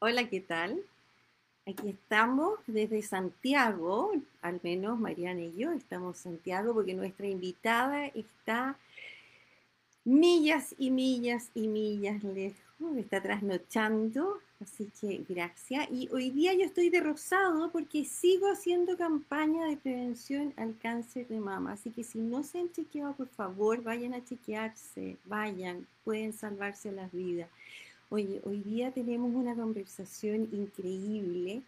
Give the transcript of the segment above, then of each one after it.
Hola, ¿qué tal? Aquí estamos desde Santiago, al menos Mariana y yo estamos en Santiago porque nuestra invitada está millas y millas y millas lejos, está trasnochando, así que gracias. Y hoy día yo estoy de rosado porque sigo haciendo campaña de prevención al cáncer de mama, así que si no se han chequeado, por favor, vayan a chequearse, vayan, pueden salvarse las vidas. Oye, hoy día tenemos una conversación increíble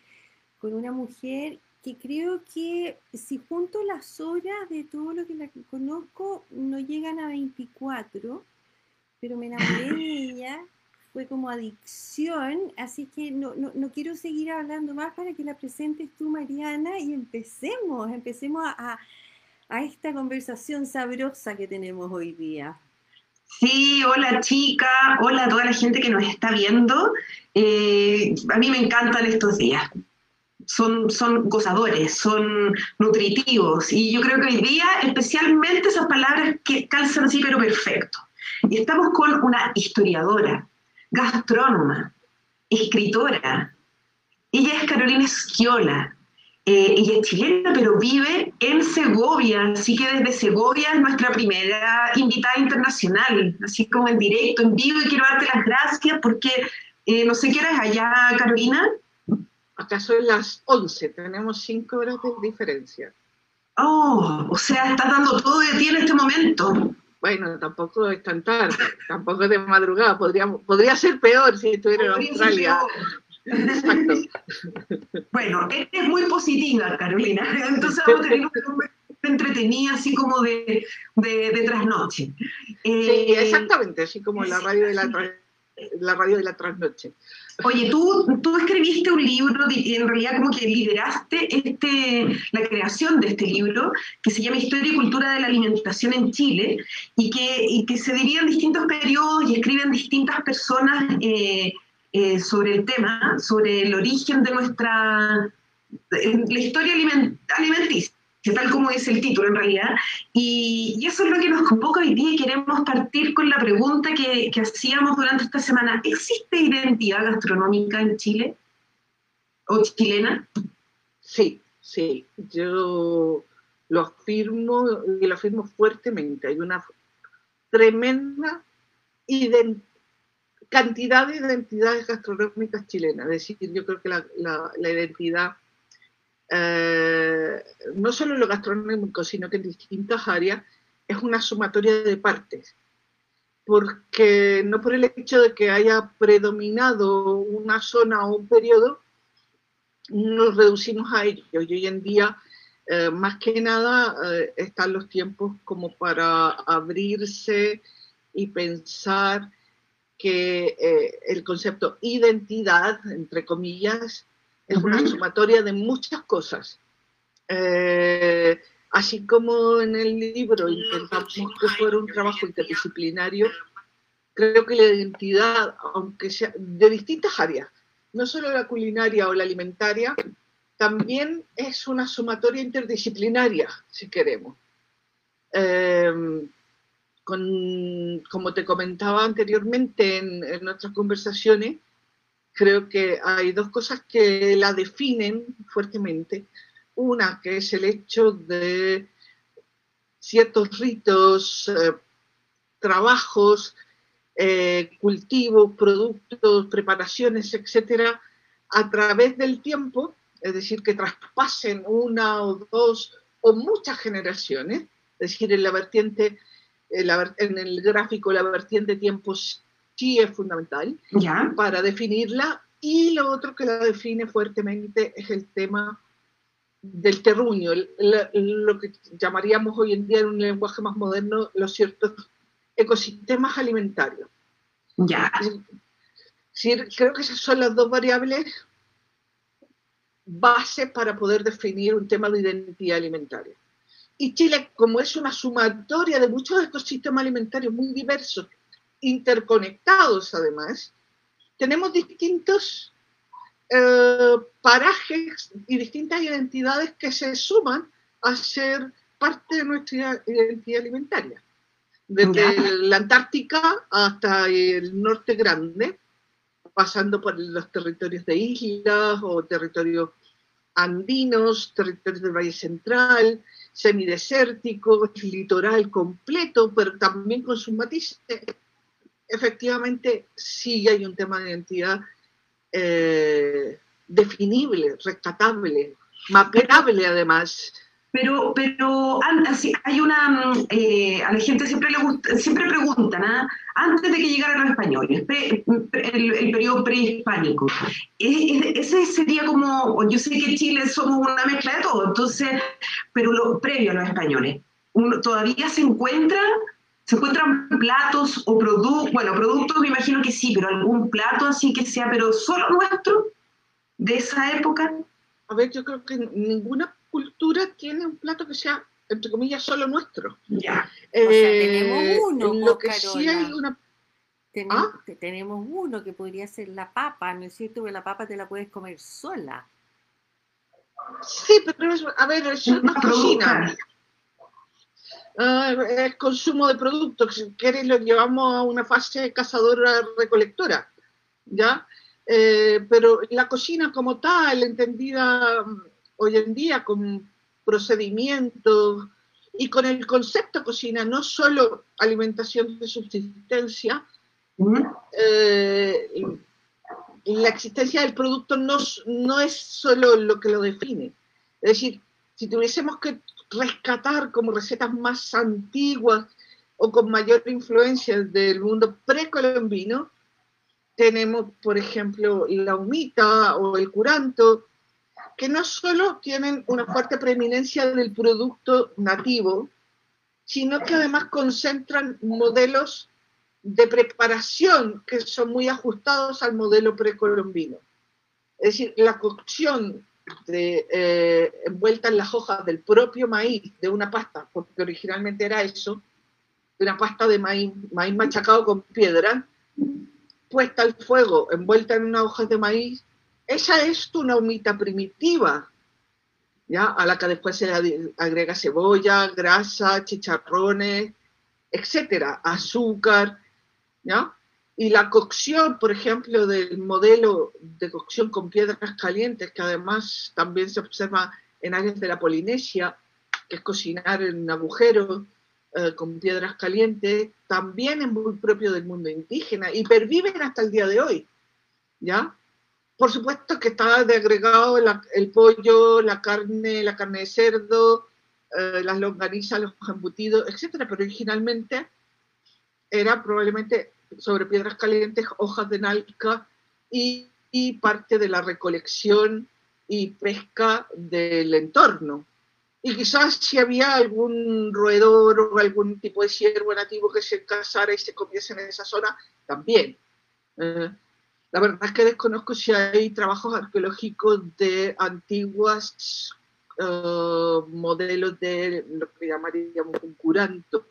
con una mujer que creo que si junto las horas de todo lo que la conozco, no llegan a 24, pero me enamoré de ella, fue como adicción, así que no, quiero seguir hablando más para que la presentes tú, Mariana, y empecemos, empecemos a, a esta conversación sabrosa que tenemos hoy día. Sí, hola chica, hola a toda la gente que nos está viendo. Eh, a mí me encantan estos días. Son, son gozadores, son nutritivos y yo creo que hoy día especialmente esas palabras que calzan así pero perfecto. Y estamos con una historiadora, gastrónoma, escritora. Ella es Carolina Esquiola, eh, ella es chilena, pero vive en Segovia, así que desde Segovia es nuestra primera invitada internacional, así como en directo, en vivo, y quiero darte las gracias porque eh, no sé qué hora es allá, Carolina. Acá son las 11, tenemos 5 horas de diferencia. Oh, o sea, estás dando todo de ti en este momento. Bueno, tampoco es tan tarde, tampoco es de madrugada, podría, podría ser peor si estuviera en Australia. Exacto. Bueno, es muy positiva, Carolina. Entonces vamos a tener una entretenida, así como de, de, trasnoche. sí, eh, exactamente, así como la radio de la, la radio de la trasnoche. Oye, tú, tú escribiste un libro, y en realidad como que lideraste este, la creación de este libro, que se llama Historia y Cultura de la Alimentación en Chile, y que, y que se divide en distintos periodos y escriben distintas personas eh, eh, sobre el tema, sobre el origen de nuestra, la historia alimenticia, tal como es el título en realidad. Y, eso es lo que nos convoca hoy día y queremos partir con la pregunta que, que hacíamos durante esta semana. ¿Existe identidad gastronómica en Chile? ¿O chilena? Sí, sí. Yo lo afirmo y lo afirmo fuertemente. Hay una tremenda identidad cantidad de identidades gastronómicas chilenas. Es decir, yo creo que la, identidad, eh, no solo en lo gastronómico, sino que en distintas áreas, es una sumatoria de partes. Porque no por el hecho de que haya predominado una zona o un periodo, nos reducimos a ello. Y hoy en día, eh, más que nada, eh, están los tiempos como para abrirse y pensar que eh, el concepto identidad, entre comillas, es una sumatoria de muchas cosas. Eh, así como en el libro intentamos que fuera un trabajo interdisciplinario, creo que la identidad, aunque sea de distintas áreas, no solo la culinaria o la alimentaria, también es una sumatoria interdisciplinaria, si queremos. Eh, como te comentaba anteriormente en, en nuestras conversaciones, creo que hay dos cosas que la definen fuertemente. Una, que es el hecho de ciertos ritos, eh, trabajos, eh, cultivos, productos, preparaciones, etcétera, a través del tiempo, es decir, que traspasen una o dos o muchas generaciones, es decir, en la vertiente eh, en el gráfico la vertiente tiempo sí es fundamental para definirla y lo otro que la define fuertemente es el tema del terruño, lo que llamaríamos hoy en día en un lenguaje más moderno los ciertos ecosistemas alimentarios. Ya. creo que esas son las dos variables base para poder definir un tema de identidad alimentaria. Y Chile, como es una sumatoria de muchos ecosistemas alimentarios muy diversos, interconectados además, tenemos distintos eh, parajes y distintas identidades que se suman a ser parte de nuestra identidad alimentaria. Desde la Antártica hasta el norte grande, pasando por los territorios de islas o territorios andinos, territorios del Valle Central, semidesértico, litoral completo, pero también con sus matices. Efectivamente, sí hay un tema de identidad eh, definible, rescatable, mapeable además, pero, pero hay una, mm, eh, a la gente siempre le gusta, siempre preguntan, ¿ah? antes de que llegaran los españoles, el, periodo prehispánico, ese sería como, yo sé que Chile somos una mezcla de todo, entonces, pero lo previo a los españoles, todavía se encuentran, se encuentran platos o productos, bueno, productos me imagino que sí, pero algún plato así que sea, pero solo nuestro, de esa época. A ver, yo creo que ninguna cultura tiene un plato que sea, entre comillas, solo nuestro. Ya. Eh, o sea, tenemos uno. Lo que sí hay una... Tenemos, ¿Ah? tenemos uno que podría ser la papa, ¿no es cierto? Que la papa te la puedes comer sola. Sí, pero a ver, es una cocina. Uh, el consumo de productos, si quieres lo llevamos a una fase cazadora-recolectora, ¿ya? Eh, pero la cocina como tal, entendida hoy en día con procedimientos y con el concepto cocina, no solo alimentación de subsistencia, eh, la existencia del producto no, no es solo lo que lo define. Es decir, si tuviésemos que rescatar como recetas más antiguas o con mayor influencia del mundo precolombino, tenemos, por ejemplo, la humita o el curanto, que no solo tienen una fuerte preeminencia del producto nativo, sino que además concentran modelos de preparación que son muy ajustados al modelo precolombino. Es decir, la cocción de, eh, envuelta en las hojas del propio maíz de una pasta, porque originalmente era eso, una pasta de maíz, maíz machacado con piedra, puesta al fuego, envuelta en unas hojas de maíz, esa es tu humita primitiva, ¿ya? A la que después se agrega cebolla, grasa, chicharrones, etcétera, azúcar, ¿ya? Y la cocción, por ejemplo, del modelo de cocción con piedras calientes, que además también se observa en áreas de la Polinesia, que es cocinar en agujeros eh, con piedras calientes, también es muy propio del mundo indígena y perviven hasta el día de hoy, ¿ya? Por supuesto que estaba de agregado el pollo, la carne, la carne de cerdo, eh, las longanizas, los embutidos, etcétera, pero originalmente era probablemente sobre piedras calientes, hojas de nalca y, parte de la recolección y pesca del entorno. Y quizás si había algún roedor o algún tipo de ciervo nativo que se casara y se comiese en esa zona, también. Eh, la verdad es que desconozco si hay trabajos arqueológicos de antiguas eh, modelos de lo que llamaríamos un curanto.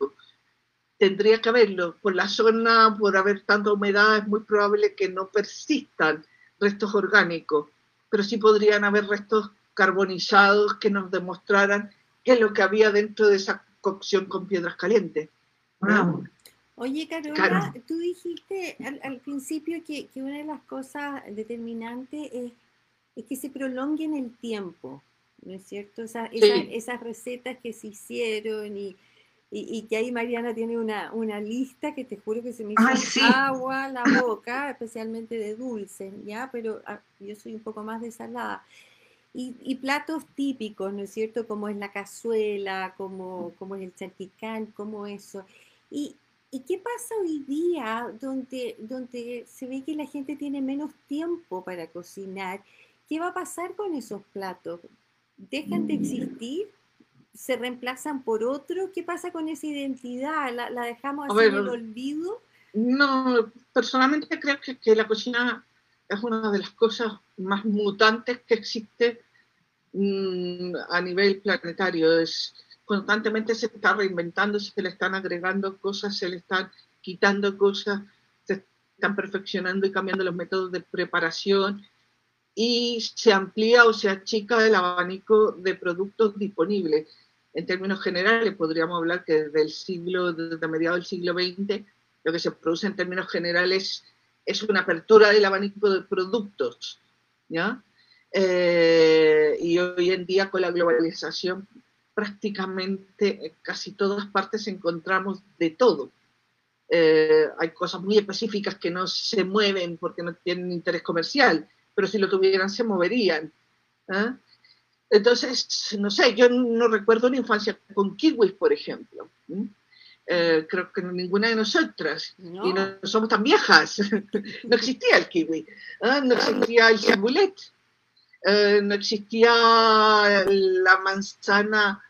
Tendría que haberlo. Por la zona, por haber tanta humedad, es muy probable que no persistan restos orgánicos, pero sí podrían haber restos carbonizados que nos demostraran qué es lo que había dentro de esa cocción con piedras calientes. Oye, Carola, tú dijiste al, principio que, una de las cosas determinantes es, que se prolongue en el tiempo, ¿no es cierto? esas recetas que se hicieron y, que ahí Mariana tiene una, lista que te juro que se me hizo agua la boca, especialmente de dulce, ¿ya? Pero ah, yo soy un poco más de salada. Y, platos típicos, ¿no es cierto? Como es la cazuela, como, como es el charquicán, como eso. Y, ¿Y qué pasa hoy día donde, donde se ve que la gente tiene menos tiempo para cocinar? ¿Qué va a pasar con esos platos? ¿Dejan de mm. existir? ¿Se reemplazan por otro? ¿Qué pasa con esa identidad? ¿La, dejamos así en el olvido? No, personalmente creo que, que, la cocina es una de las cosas más mutantes que existe mm, a nivel planetario. Es, constantemente se está reinventando, se le están agregando cosas, se le están quitando cosas, se están perfeccionando y cambiando los métodos de preparación y se amplía o se achica el abanico de productos disponibles. En términos generales, podríamos hablar que desde el siglo, desde mediados del siglo XX, lo que se produce en términos generales es una apertura del abanico de productos, ¿ya? Eh, y hoy en día con la globalización prácticamente en casi todas partes encontramos de todo. Eh, hay cosas muy específicas que no se mueven porque no tienen interés comercial, pero si lo tuvieran se moverían. ¿ah? Entonces, no sé, yo no recuerdo una infancia con kiwis, por ejemplo. Eh, creo que ninguna de nosotras, y no somos tan viejas, no existía el kiwi, ¿ah? no existía el cibulet, eh, no existía la manzana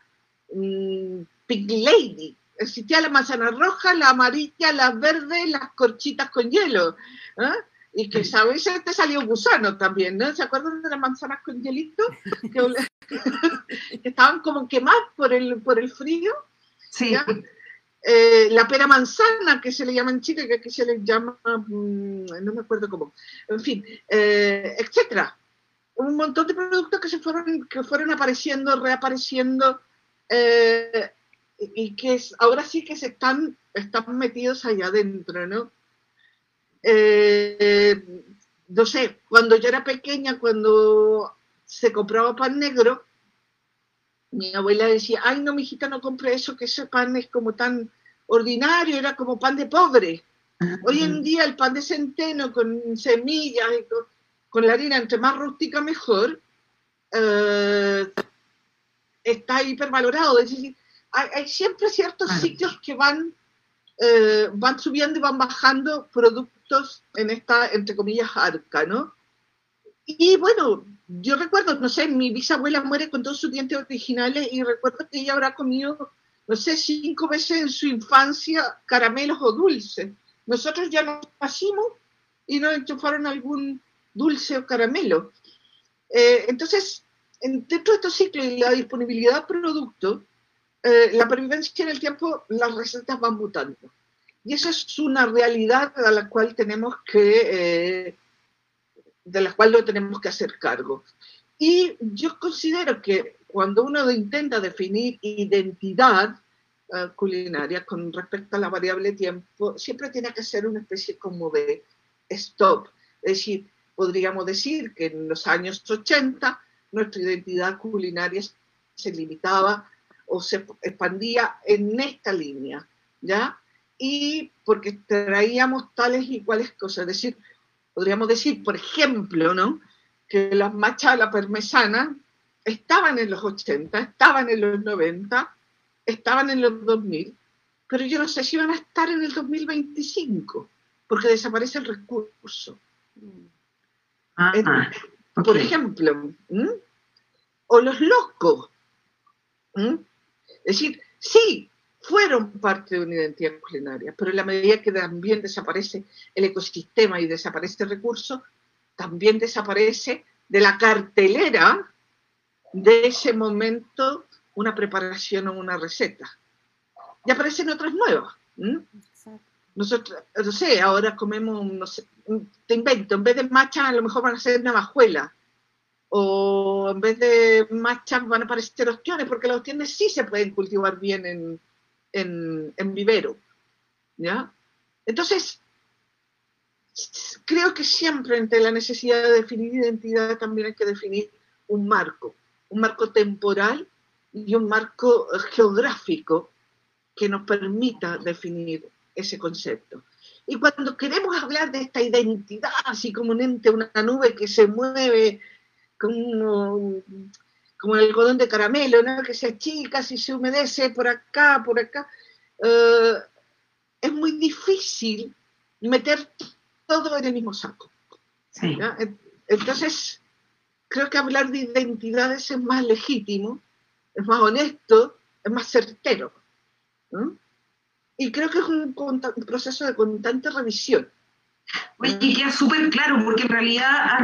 um, Pig Lady, existía la manzana roja, la amarilla, la verde, las corchitas con hielo. ¿ah? Y que a veces te salió un gusano también, ¿no? ¿Se acuerdan de las manzanas con hielito? Que, estaban como quemadas por el, por el frío. Sí. Eh, la pera manzana, que se le llama en Chile, que aquí se le llama, mm, no me acuerdo cómo, en fin, eh, etcétera un montón de productos que se fueron, que fueron apareciendo, reapareciendo, eh, y que ahora sí que se están, están metidos allá adentro, ¿no? Eh, no sé, cuando yo era pequeña, cuando se compraba pan negro, mi abuela decía, ay no, mijita, no compre eso, que ese pan es como tan ordinario, era como pan de pobre. Hoy en día el pan de centeno con semillas y con, con la harina, entre más rústica mejor, eh, está hipervalorado. Es decir, hay, siempre ciertos sitios que van, eh, van subiendo y van bajando productos en esta, entre comillas, arca, ¿no? Y bueno, yo recuerdo, no sé, mi bisabuela muere con todos sus dientes originales y recuerdo que ella habrá comido, no sé, cinco veces en su infancia caramelos o dulces. Nosotros ya nos pasamos y nos enchufaron algún dulce o caramelo. Eh, entonces, dentro de estos ciclos y la disponibilidad de producto, eh, la pervivencia en el tiempo, las recetas van mutando. Y esa es una realidad a la cual tenemos que, eh, de la cual no tenemos que hacer cargo. Y yo considero que cuando uno intenta definir identidad culinaria con respecto a la variable tiempo, siempre tiene que ser una especie como de stop. Es decir, podríamos decir que en los años 80 nuestra identidad culinaria se limitaba o se expandía en esta línea, ¿ya? Y porque traíamos tales y cuales cosas, es decir, podríamos decir, por ejemplo, ¿no? Que las machas a la parmesana estaban en los 80, estaban en los 90, estaban en los 2000, pero yo no sé si van a estar en el 2025, porque desaparece el recurso. Ah, por ejemplo, o los locos. Es decir, sí, fueron parte de una identidad culinaria, pero en la medida que también desaparece el ecosistema y desaparece el recurso, también desaparece de la cartelera de ese momento una preparación o una receta. Y aparecen otras nuevas. Nosotros, no sé, ahora comemos, no sé, te invento, en vez de matcha a lo mejor van a ser navajuela. O en vez de matcha van a aparecer ostiones, porque los ostiones sí se pueden cultivar bien en, en, en vivero. ¿Ya? Entonces, creo que siempre entre la necesidad de definir identidad también hay que definir un marco, un marco temporal y un marco geográfico que nos permita definir ese concepto. Y cuando queremos hablar de esta identidad, así como un ente, una nube que se mueve como, como el algodón de caramelo, ¿no? que se achica, si se humedece por acá, por acá, eh, es muy difícil meter todo en el mismo saco. Entonces, creo que hablar de identidades es más legítimo, es más honesto, es más certero. ¿no? Y creo que es un, proceso de constante revisión. Oye, queda súper claro, porque en realidad,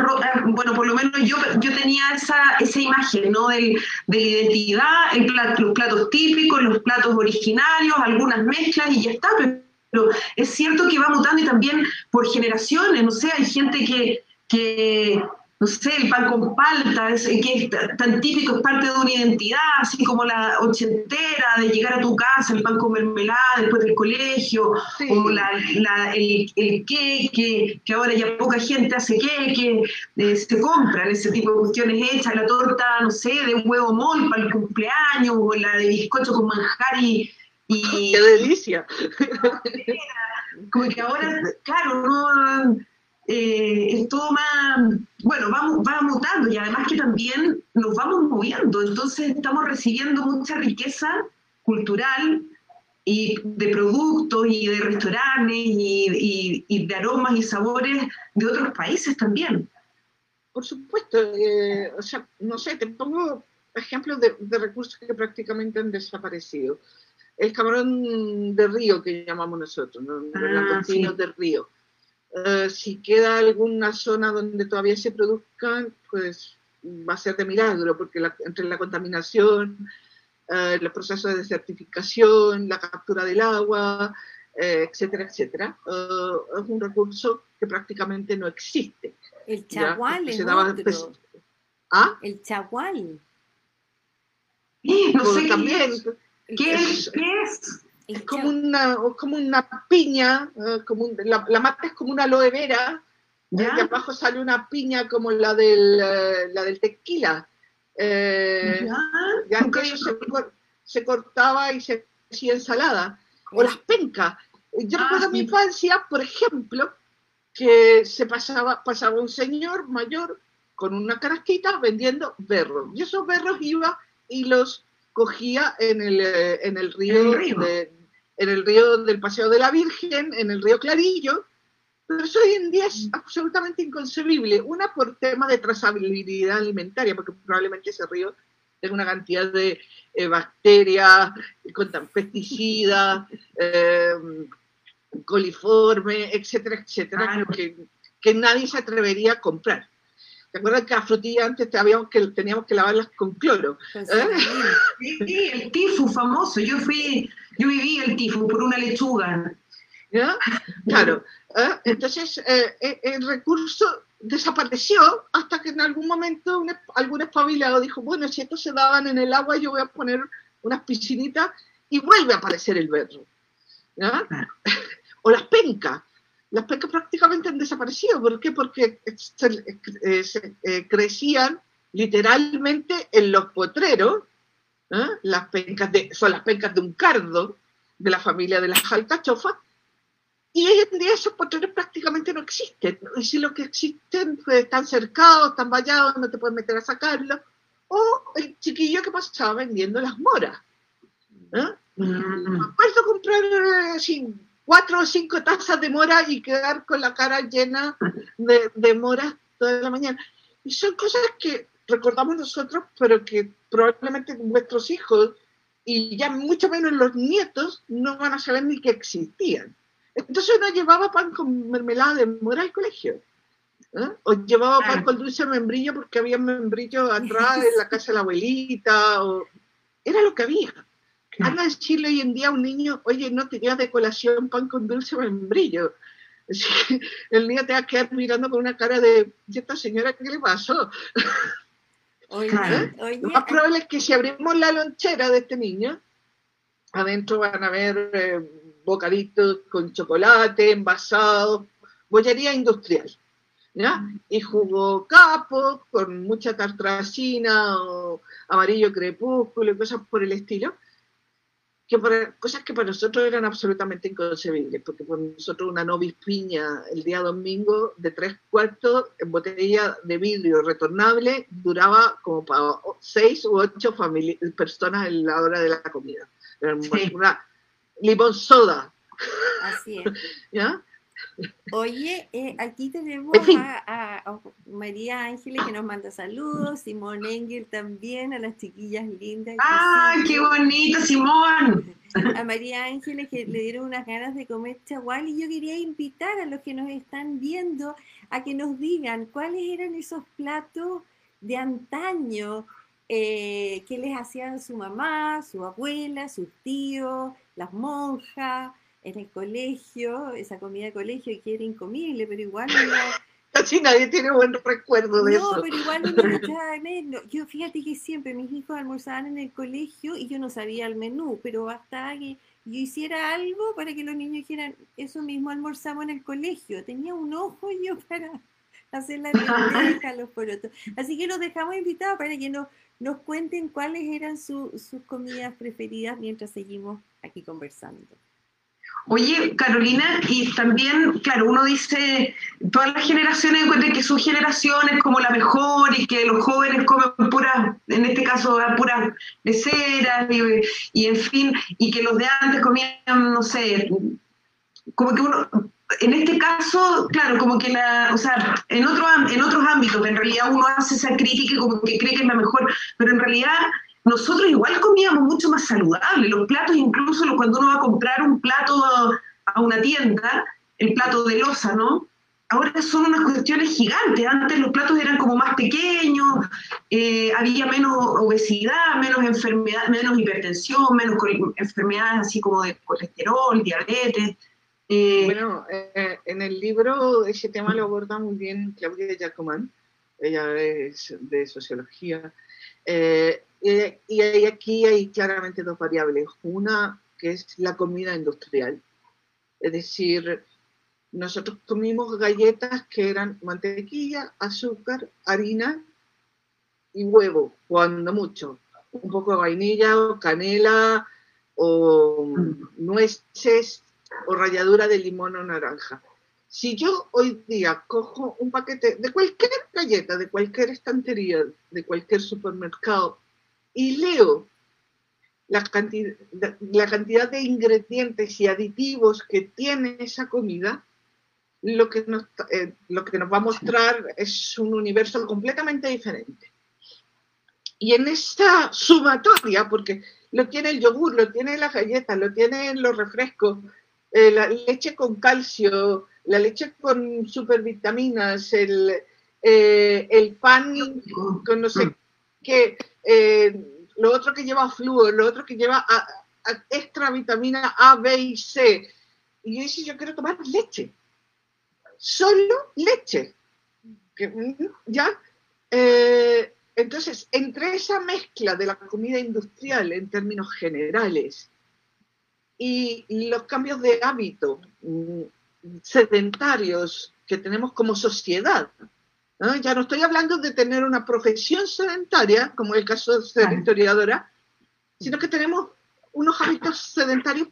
bueno, por lo menos yo, yo tenía esa, esa imagen, ¿no? de la identidad, los platos típicos, los platos originarios, algunas mezclas y ya está, pero es cierto que va mutando y también por generaciones, no sé, hay gente que, que no sé, el pan con palta, que es tan típico, es parte de una identidad, así como la ochentera, de llegar a tu casa, el pan con mermelada después del colegio, o la, el, el queque, que ahora ya poca gente hace queque, eh, se compran ese tipo de cuestiones hechas, la torta, no sé, de un huevo mol para el cumpleaños, o la de bizcocho con manjar y... y ¡Qué delicia! Como que ahora, claro, no eh, es todo más, bueno, va, va mutando y además que también nos vamos moviendo, entonces estamos recibiendo mucha riqueza cultural y de productos y de restaurantes y, y, de aromas y sabores de otros países también. Por supuesto, eh, o sea, no sé, te pongo ejemplos de, de, recursos que prácticamente han desaparecido. El camarón de río que llamamos nosotros, ¿no? Ah, los de río eh, si queda alguna zona donde todavía se produzcan, pues va a ser de milagro, porque entre la contaminación, eh, los procesos de desertificación, la captura del agua, eh, etcétera, etcétera, es un recurso que prácticamente no existe. El chagual es otro. ¿Ah? El chagual. No sé también. ¿Qué es? ¿Qué es? Es como una, como una piña, eh, como la, mata es como una aloe vera, y de abajo sale una piña como la del, eh, la del tequila. Eh, ya, se, cortaba y se hacía ensalada. O las pencas. Yo ah, recuerdo en mi infancia, por ejemplo, que se pasaba, pasaba un señor mayor con una carasquita vendiendo berros. Y esos berros iba y los cogía en el, en el río, De, en el río del Paseo de la Virgen, en el río Clarillo, pero eso hoy en día es absolutamente inconcebible. Una por tema de trazabilidad alimentaria, porque probablemente ese río tenga una cantidad de eh, bacterias, pesticidas, eh, coliforme, etcétera, etcétera, que, que, nadie se atrevería a comprar. ¿Te acuerdas que a frutilla antes que, teníamos que lavarlas con cloro? ¿Eh? Sí, el tifus famoso. Yo fui, yo viví el tifus por una lechuga. Claro. ¿eh? Entonces, eh, el recurso desapareció hasta que en algún momento algún espabilado dijo, bueno, si estos se daban en el agua, yo voy a poner unas piscinitas y vuelve a aparecer el berro. O las pencas las pencas prácticamente han desaparecido. ¿Por qué? Porque eh, eh, crecían literalmente en los potreros. ¿eh? Las pencas de, son las pencas de un cardo de la familia de las alcachofas. Y hoy en día esos potreros prácticamente no existen. Y si lo que existen pues, están cercados, están vallados, no te puedes meter a sacarlos. O el chiquillo que pasaba vendiendo las moras. ¿eh? Mm. Me comprar así, cuatro o cinco tazas de mora y quedar con la cara llena de, de mora toda la mañana. Y son cosas que recordamos nosotros, pero que probablemente nuestros hijos y ya mucho menos los nietos no van a saber ni que existían. Entonces uno llevaba pan con mermelada de mora al colegio. ¿eh? O llevaba pan con dulce membrillo porque había membrillo atrás en la casa de la abuelita. O... Era lo que había. Anda en Chile hoy en día un niño, oye, no te llevas de colación pan con dulce membrillo. El niño te va a quedar mirando con una cara de, ¿y esta señora qué le pasó? Oye, ¿Eh? Lo más probable es que si abrimos la lonchera de este niño, adentro van a ver eh, bocaditos con chocolate, envasados, bollería industrial. ¿ya? Y jugo capo con mucha tartracina o amarillo crepúsculo y cosas por el estilo que cosas que para nosotros eran absolutamente inconcebibles, porque para nosotros una novis piña el día domingo de tres cuartos en botella de vidrio retornable duraba como para seis u ocho personas en la hora de la comida. Una limón soda. Así es. ¿Ya? Oye, eh, aquí tenemos a, María Ángeles que nos manda saludos, Simón Engel también, a las chiquillas lindas. ¡Ay, qué bonito, Simón! A María Ángeles que le dieron unas ganas de comer chagual y yo quería invitar a los que nos están viendo a que nos digan cuáles eran esos platos de antaño eh, que les hacían su mamá, su abuela, sus tíos, las monjas en el colegio, esa comida de colegio que era incomible, pero igual Casi nadie tiene buen recuerdo de eso. No, pero igual lo echaba de menos. Yo fíjate que siempre mis hijos almorzaban en el colegio y yo no sabía el menú, pero bastaba que yo hiciera algo para que los niños dijeran, eso mismo almorzamos en el colegio. Tenía un ojo yo para hacer la lenteja, los porotos. Así que los dejamos invitados para que nos, nos cuenten cuáles eran sus comidas preferidas mientras seguimos aquí conversando. Oye, Carolina, y también, claro, uno dice, todas las generaciones encuentran que su generación es como la mejor y que los jóvenes comen puras, en este caso, puras leceras y, y en fin, y que los de antes comían, no sé, como que uno, en este caso, claro, como que la, o sea, en, otro, en otros ámbitos, en realidad uno hace esa crítica y como que cree que es la mejor, pero en realidad nosotros igual comíamos mucho más saludable. Los platos, incluso cuando uno va a comprar un plato a una tienda, el plato de losa, ¿no? Ahora son unas cuestiones gigantes. Antes los platos eran como más pequeños, eh, había menos obesidad, menos enfermedad, menos hipertensión, menos enfermedades así como de colesterol, diabetes. Eh, bueno, eh, en el libro ese tema lo aborda muy bien Claudia Jacomán, ella es de sociología. Y aquí hay claramente dos variables. Una que es la comida industrial. Es decir, nosotros comimos galletas que eran mantequilla, azúcar, harina y huevo, cuando mucho. Un poco de vainilla o canela o nueces o ralladura de limón o naranja. Si yo hoy día cojo un paquete de cualquier galleta, de cualquier estantería, de cualquier supermercado y leo la cantidad, la cantidad de ingredientes y aditivos que tiene esa comida, lo que, nos, eh, lo que nos va a mostrar es un universo completamente diferente. Y en esta sumatoria, porque lo tiene el yogur, lo tiene las galletas, lo tienen los refrescos, eh, la leche con calcio, la leche con supervitaminas, el, eh, el pan con no sé qué, eh, lo otro que lleva flúor, lo otro que lleva extra vitamina A, B y C. Y yo dice, yo quiero tomar leche. Solo leche. ¿Ya? Eh, entonces, entre esa mezcla de la comida industrial en términos generales y los cambios de hábito mm, sedentarios que tenemos como sociedad, ya no estoy hablando de tener una profesión sedentaria, como el caso de ser historiadora, sino que tenemos unos hábitos sedentarios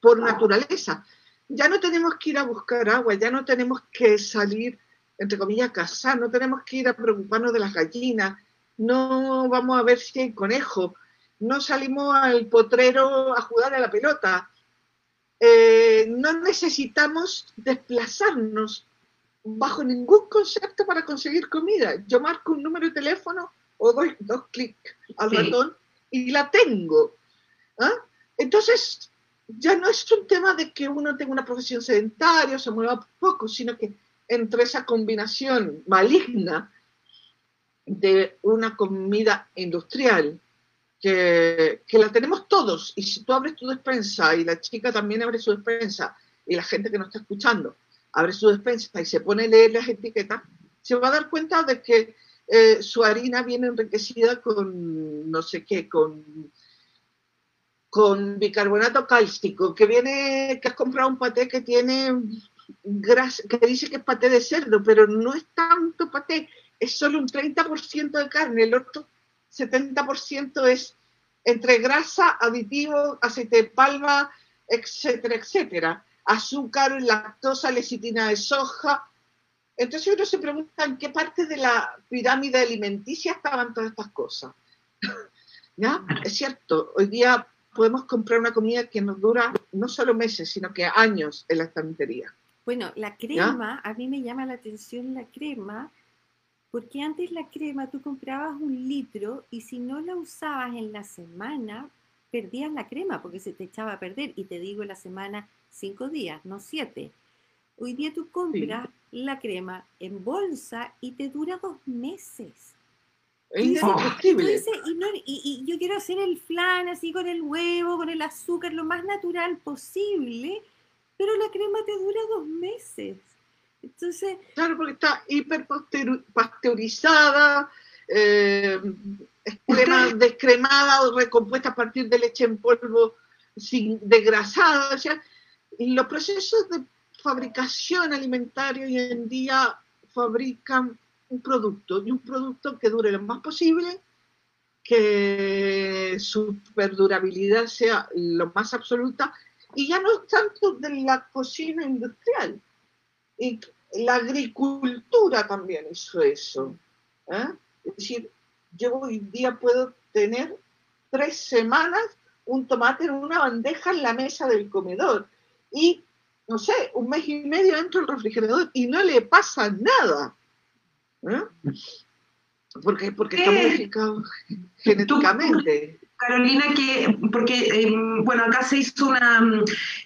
por naturaleza. Ya no tenemos que ir a buscar agua, ya no tenemos que salir, entre comillas, a cazar, no tenemos que ir a preocuparnos de las gallinas, no vamos a ver si hay conejo, no salimos al potrero a jugar a la pelota. Eh, no necesitamos desplazarnos bajo ningún concepto para conseguir comida. Yo marco un número de teléfono o doy dos clics al ratón y la tengo. ¿ah? Entonces, ya no es un tema de que uno tenga una profesión sedentaria o se mueva poco, sino que entre esa combinación maligna de una comida industrial, que, que, la tenemos todos, y si tú abres tu despensa y la chica también abre su despensa y la gente que nos está escuchando, abre su despensa y se pone a leer las etiquetas, se va a dar cuenta de que eh, su harina viene enriquecida con no sé qué, con, con bicarbonato cálcico, que viene, que has comprado un paté que tiene grasa, que dice que es paté de cerdo, pero no es tanto paté, es solo un 30% de carne, el otro 70% es entre grasa, aditivo, aceite de palma, etcétera, etcétera azúcar, lactosa, lecitina de soja. Entonces uno se pregunta en qué parte de la pirámide alimenticia estaban todas estas cosas. ¿Ya? Es cierto, hoy día podemos comprar una comida que nos dura no solo meses, sino que años en la estantería. Bueno, la crema, a mí me llama la atención la crema, porque antes la crema tú comprabas un litro y si no la usabas en la semana, perdías la crema porque se te echaba a perder. Y te digo, la semana cinco días, no siete. Hoy día tú compras la crema en bolsa y te dura dos meses. Es y, yo quiero hacer el flan así con el huevo, con el azúcar, lo más natural posible, pero la crema te dura dos meses. Entonces, claro, porque está hiper pasteurizada, eh, descremada o recompuesta a partir de leche en polvo sin desgrasada. O sea, los procesos de fabricación alimentaria hoy en día fabrican un producto y un producto que dure lo más posible, que su perdurabilidad sea lo más absoluta y ya no es tanto de la cocina industrial. Y la agricultura también hizo eso. ¿eh? Es decir, yo hoy día puedo tener tres semanas un tomate en una bandeja en la mesa del comedor y, no sé, un mes y medio dentro del refrigerador y no le pasa nada. ¿eh? Porque, porque está modificado genéticamente. Carolina, que, porque, em, bueno, acá se hizo una,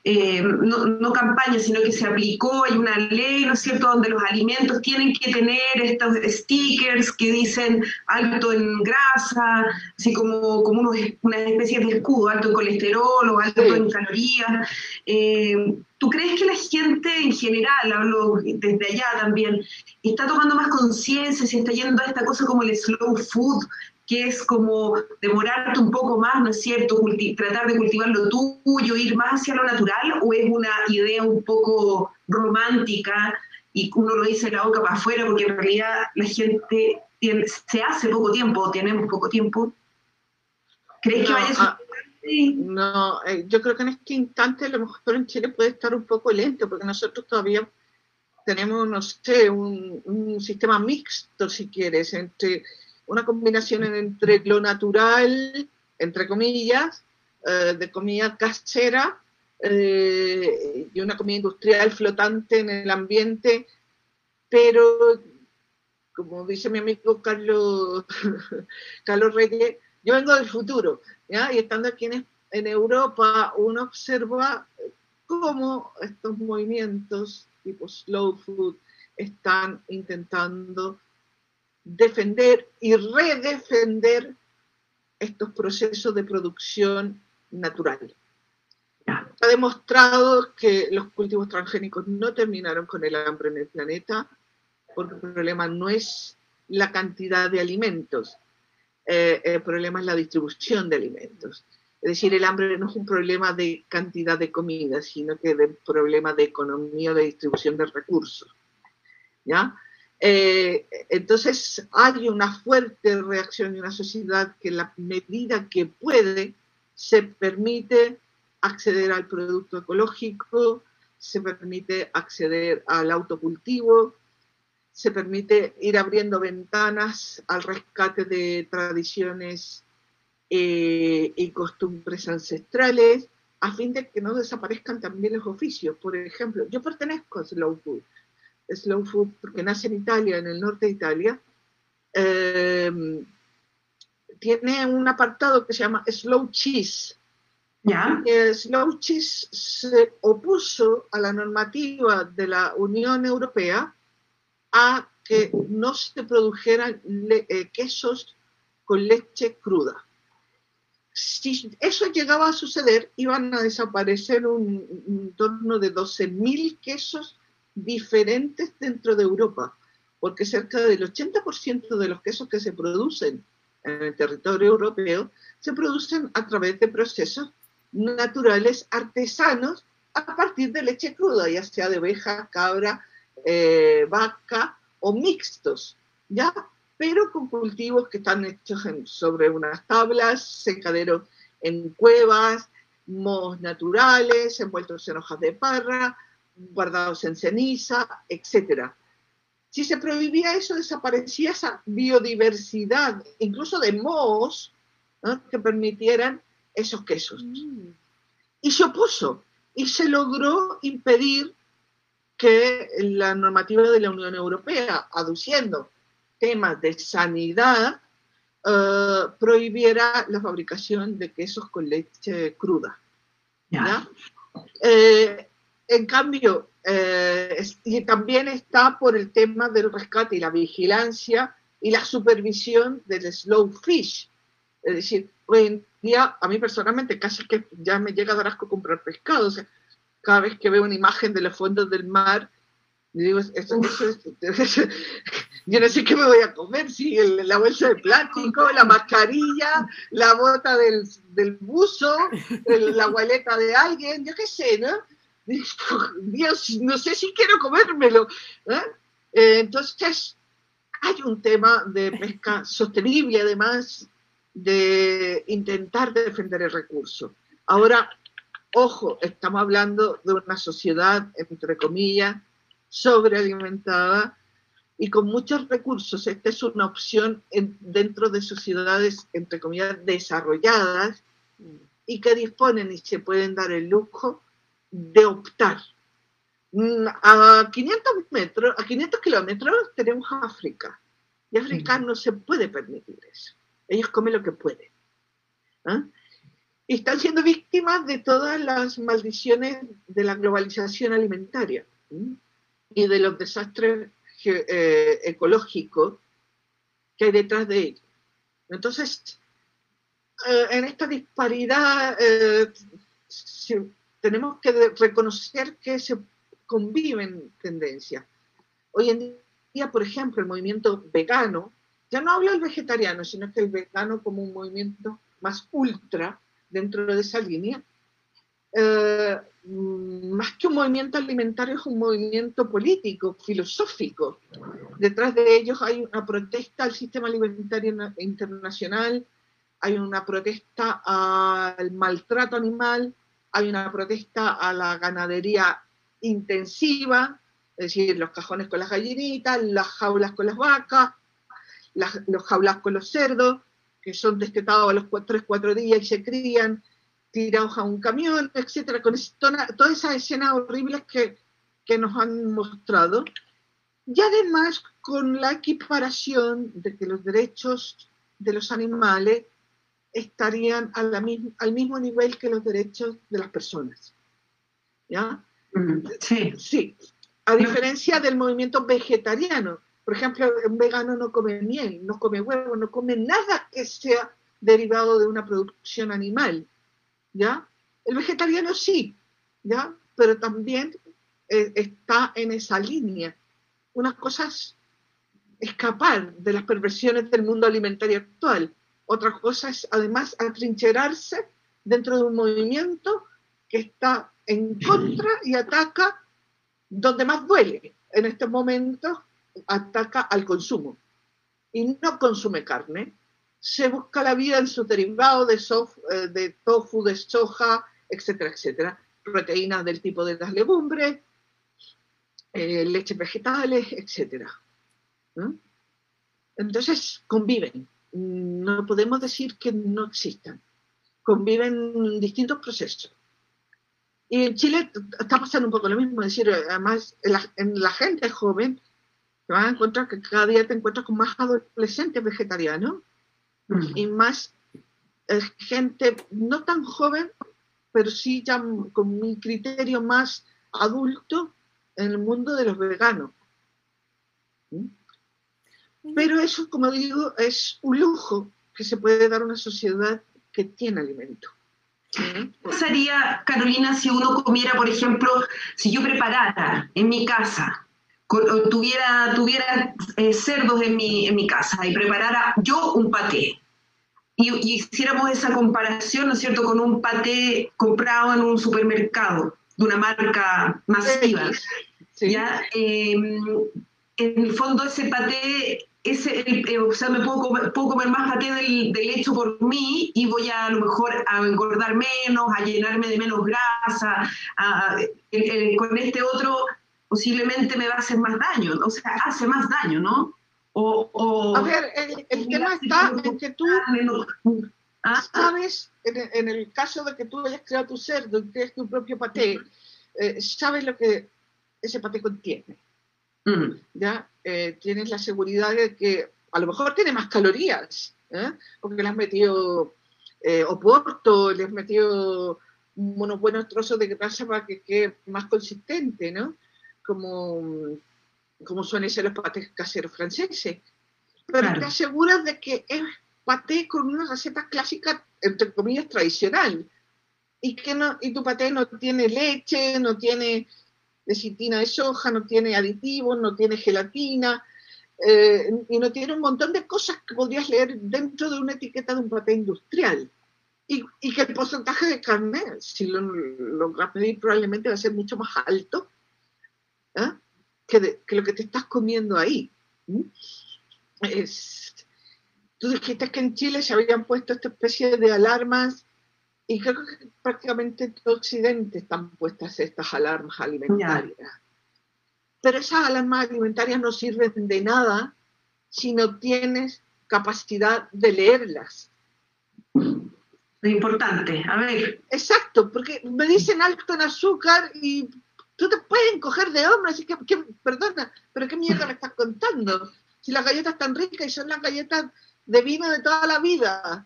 eh, no, campaña, sino que se aplicó, hay una ley, ¿no es cierto?, donde los alimentos tienen que tener estos stickers que dicen alto en grasa, así como, como unos, una especie de escudo, alto en colesterol o alto en calorías. Eh, ¿Tú crees que la gente en general, hablo desde allá también, está tomando más conciencia, se está yendo a esta cosa como el slow food, que es como demorarte un poco más, ¿no es cierto? tratar de cultivar lo tuyo, ir más hacia lo natural, o es una idea un poco romántica y uno lo dice la boca para afuera porque en realidad la gente se hace poco tiempo, tenemos poco tiempo. ¿Crees que vaya a ah, No, eh, yo creo que en este instante a lo mejor en Chile puede estar un poco lento porque nosotros todavía tenemos, no sé, un, un sistema mixto, si quieres, entre una combinación entre lo natural, entre comillas, eh, de comida casera eh, y una comida industrial flotante en el ambiente, pero como dice mi amigo Carlos, Carlos Reyes, yo vengo del futuro, y estando aquí en, en Europa, uno observa cómo estos movimientos tipo slow food están intentando defender y redefender estos procesos de producción natural. Ha demostrado que los cultivos transgénicos no terminaron con el hambre en el planeta, porque el problema no es la cantidad de alimentos, eh, el problema es la distribución de alimentos. Es decir, el hambre no es un problema de cantidad de comida, sino que es un problema de economía, de distribución de recursos. ¿Ya? Eh, entonces hay una fuerte reacción de una sociedad que en la medida que puede se permite acceder al producto ecológico, se permite acceder al autocultivo, se permite ir abriendo ventanas al rescate de tradiciones eh, y costumbres ancestrales, a fin de que no desaparezcan también los oficios. Por ejemplo, yo pertenezco a Slow Food slow food, porque nace en Italia, en el norte de Italia, eh, tiene un apartado que se llama Slow Cheese. ¿Ya? slow Cheese se opuso a la normativa de la Unión Europea a que no se produjeran eh, quesos con leche cruda. Si eso llegaba a suceder, iban a desaparecer un, un torno de 12.000 quesos diferentes dentro de Europa, porque cerca del 80% de los quesos que se producen en el territorio europeo se producen a través de procesos naturales artesanos a partir de leche cruda, ya sea de oveja, cabra, eh, vaca o mixtos, ¿ya? Pero con cultivos que están hechos sobre unas tablas, secaderos en cuevas, mohos naturales, envueltos en hojas de parra, guardados en ceniza, etc. Si se prohibía eso, desaparecía esa biodiversidad, incluso de mohos, que permitieran esos quesos. Mm. Y se opuso y se logró impedir que la normativa de la Unión Europea, aduciendo temas de sanidad, eh, prohibiera la fabricación de quesos con leche cruda. Eh, en cambio, eh, y también está por el tema del rescate y la vigilancia y la supervisión del slow fish. Es decir, hoy en día, a mí personalmente casi que ya me llega a dar asco comprar pescado. O sea, cada vez que veo una imagen de los fondos del mar, digo, yo no sé qué me voy a comer, si la bolsa de plástico, la mascarilla, la bota del, del buzo, la gualeta de alguien, yo qué sé, ¿no? Dios, no sé si quiero comérmelo. ¿eh? Eh, entonces, hay un tema de pesca sostenible, además de intentar defender el recurso. Ahora, ojo, estamos hablando de una sociedad, entre comillas, sobrealimentada y con muchos recursos. Esta es una opción dentro de sociedades, entre comillas, desarrolladas y que disponen y se pueden dar el lujo de optar. Mm, a 500 metros, a 500 kilómetros tenemos África. Y África no se puede permitir eso. Ellos comen lo que pueden. ¿ah? Y están siendo víctimas de todas las maldiciones de la globalización alimentaria y de los desastres eh, ecológicos que hay detrás de ellos. Entonces, eh, en esta disparidad eh, tenemos que reconocer que se conviven tendencias. Hoy en día, por ejemplo, el movimiento vegano, ya no habla el vegetariano, sino que el vegano como un movimiento más ultra dentro de esa línea, eh, más que un movimiento alimentario, es un movimiento político, filosófico. Detrás de ellos hay una protesta al sistema alimentario internacional, hay una protesta al maltrato animal, hay una protesta a la ganadería intensiva, es decir, los cajones con las gallinitas, las jaulas con las vacas, los jaulas con los cerdos, que son destetados a los 3, 4 días y se crían, tirados a un camión, etcétera, con todas esas escenas horribles que, que nos han mostrado. Y además con la equiparación de que los derechos de los animales estarían al mismo nivel que los derechos de las personas. ¿Ya? Sí. Sí. A diferencia del movimiento vegetariano. Por ejemplo, un vegano no come miel, no come huevo, no come nada que sea derivado de una producción animal. ¿Ya? El vegetariano sí, ¿ya? Pero también eh, está en esa línea. Una cosa es escapar de las perversiones del mundo alimentario actual otra cosa es además atrincherarse dentro de un movimiento que está en contra y ataca donde más duele. En este momento ataca al consumo y no consume carne. Se busca la vida en sus derivados de, eh, de tofu, de soja, etcétera, etcétera. Proteínas del tipo de las legumbres, eh, leches vegetales, etcétera. Entonces conviven no podemos decir que no existan. Conviven distintos procesos. Y en Chile está pasando un poco lo mismo, es decir, además en la, gente joven te vas a encontrar que cada día te encuentras con más adolescentes vegetarianos y más eh, gente no tan joven, pero sí ya con mi criterio más adulto en el mundo de los veganos. Pero eso, como digo, es un lujo que se puede dar a una sociedad que tiene alimento. ¿Qué pasaría, Carolina, si uno comiera, por ejemplo, si yo preparara en mi casa, tuviera, tuviera eh, cerdos en mi, en mi casa y preparara yo un paté? Y, hiciéramos esa comparación, ¿no es cierto?, con un paté comprado en un supermercado de una marca masiva. ¿ya? Em, en el fondo ese paté ese, eh, o sea, me puedo comer, puedo comer más paté del, del, hecho por mí y voy a, a lo mejor a engordar menos, a llenarme de menos grasa, con este otro posiblemente me va a hacer más daño, o sea, hace más daño, ¿no? O, a ver, el, tema está en que tú ¿Ah? sabes, en, el caso de que tú hayas creado tu cerdo y crees tu propio paté, eh, sabes lo que ese paté contiene. Mm. ¿Ya? Eh, tienes la seguridad de que a lo mejor tiene más calorías, ¿eh? porque le has metido eh, oporto, le has metido unos buenos trozos de grasa para que quede más consistente, ¿no? Como, como suelen ser los patés caseros franceses. Pero te aseguras de que es paté con una receta clásica, entre comillas, tradicional. Y que no, y tu paté no tiene leche, no tiene lecitina de soja, no tiene aditivos, no tiene gelatina, eh, y no tiene un montón de cosas que podrías leer dentro de una etiqueta de un paté industrial. Y, que el porcentaje de carne, si lo logras medir, probablemente va a ser mucho más alto ¿eh? que, lo que te estás comiendo ahí. tú dijiste que en Chile se habían puesto esta especie de alarmas y creo que prácticamente en todo Occidente están puestas estas alarmas alimentarias. Pero esas alarmas alimentarias no sirven de nada si no tienes capacidad de leerlas. Es importante, a ver. Exacto, porque me dicen alto en azúcar y tú te puedes encoger de hombro, así que, perdona, pero ¿qué mierda me estás contando? Si las galletas están ricas y son las galletas de vino de toda la vida,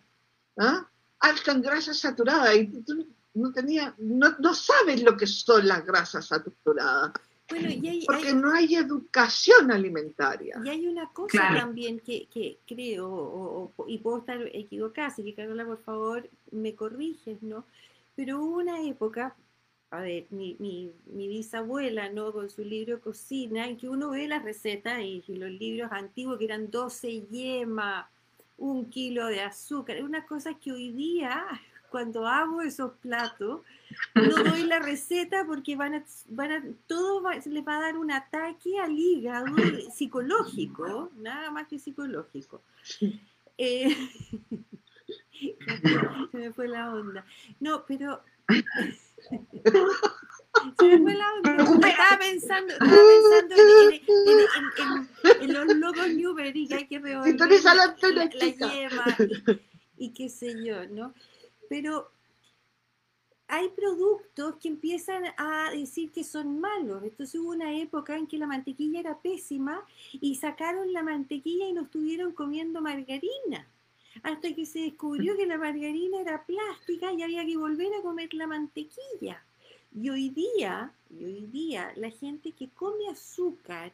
¿ah? Alto en grasa saturada, y tú no, tenía, no, no sabes lo que son las grasas saturadas. Porque no hay educación alimentaria. Y hay una cosa también que, creo, y puedo estar equivocada, así que Carola, por favor, me corriges, ¿no? Pero hubo una época, a ver, mi, mi, bisabuela, ¿no? Con su libro Cocina, en que uno ve las recetas y, los libros antiguos que eran 12 yemas, un kilo de azúcar, una cosa que hoy día cuando hago esos platos, no doy la receta porque van a, van a todo se les va a dar un ataque al hígado psicológico, nada más que psicológico. Eh, se me fue la onda. No, pero fue la. Estaba pensando, estaba pensando en, los logos Newbery y que hay que revolver la, la, yema y, y qué sé yo, ¿no? pero hay productos que empiezan a decir que son malos. Entonces hubo una época en que la mantequilla era pésima y sacaron la mantequilla y nos estuvieron comiendo margarina. Hasta que se descubrió que la margarina era plástica y había que volver a comer la mantequilla. Y hoy día, hoy día, la gente que come azúcar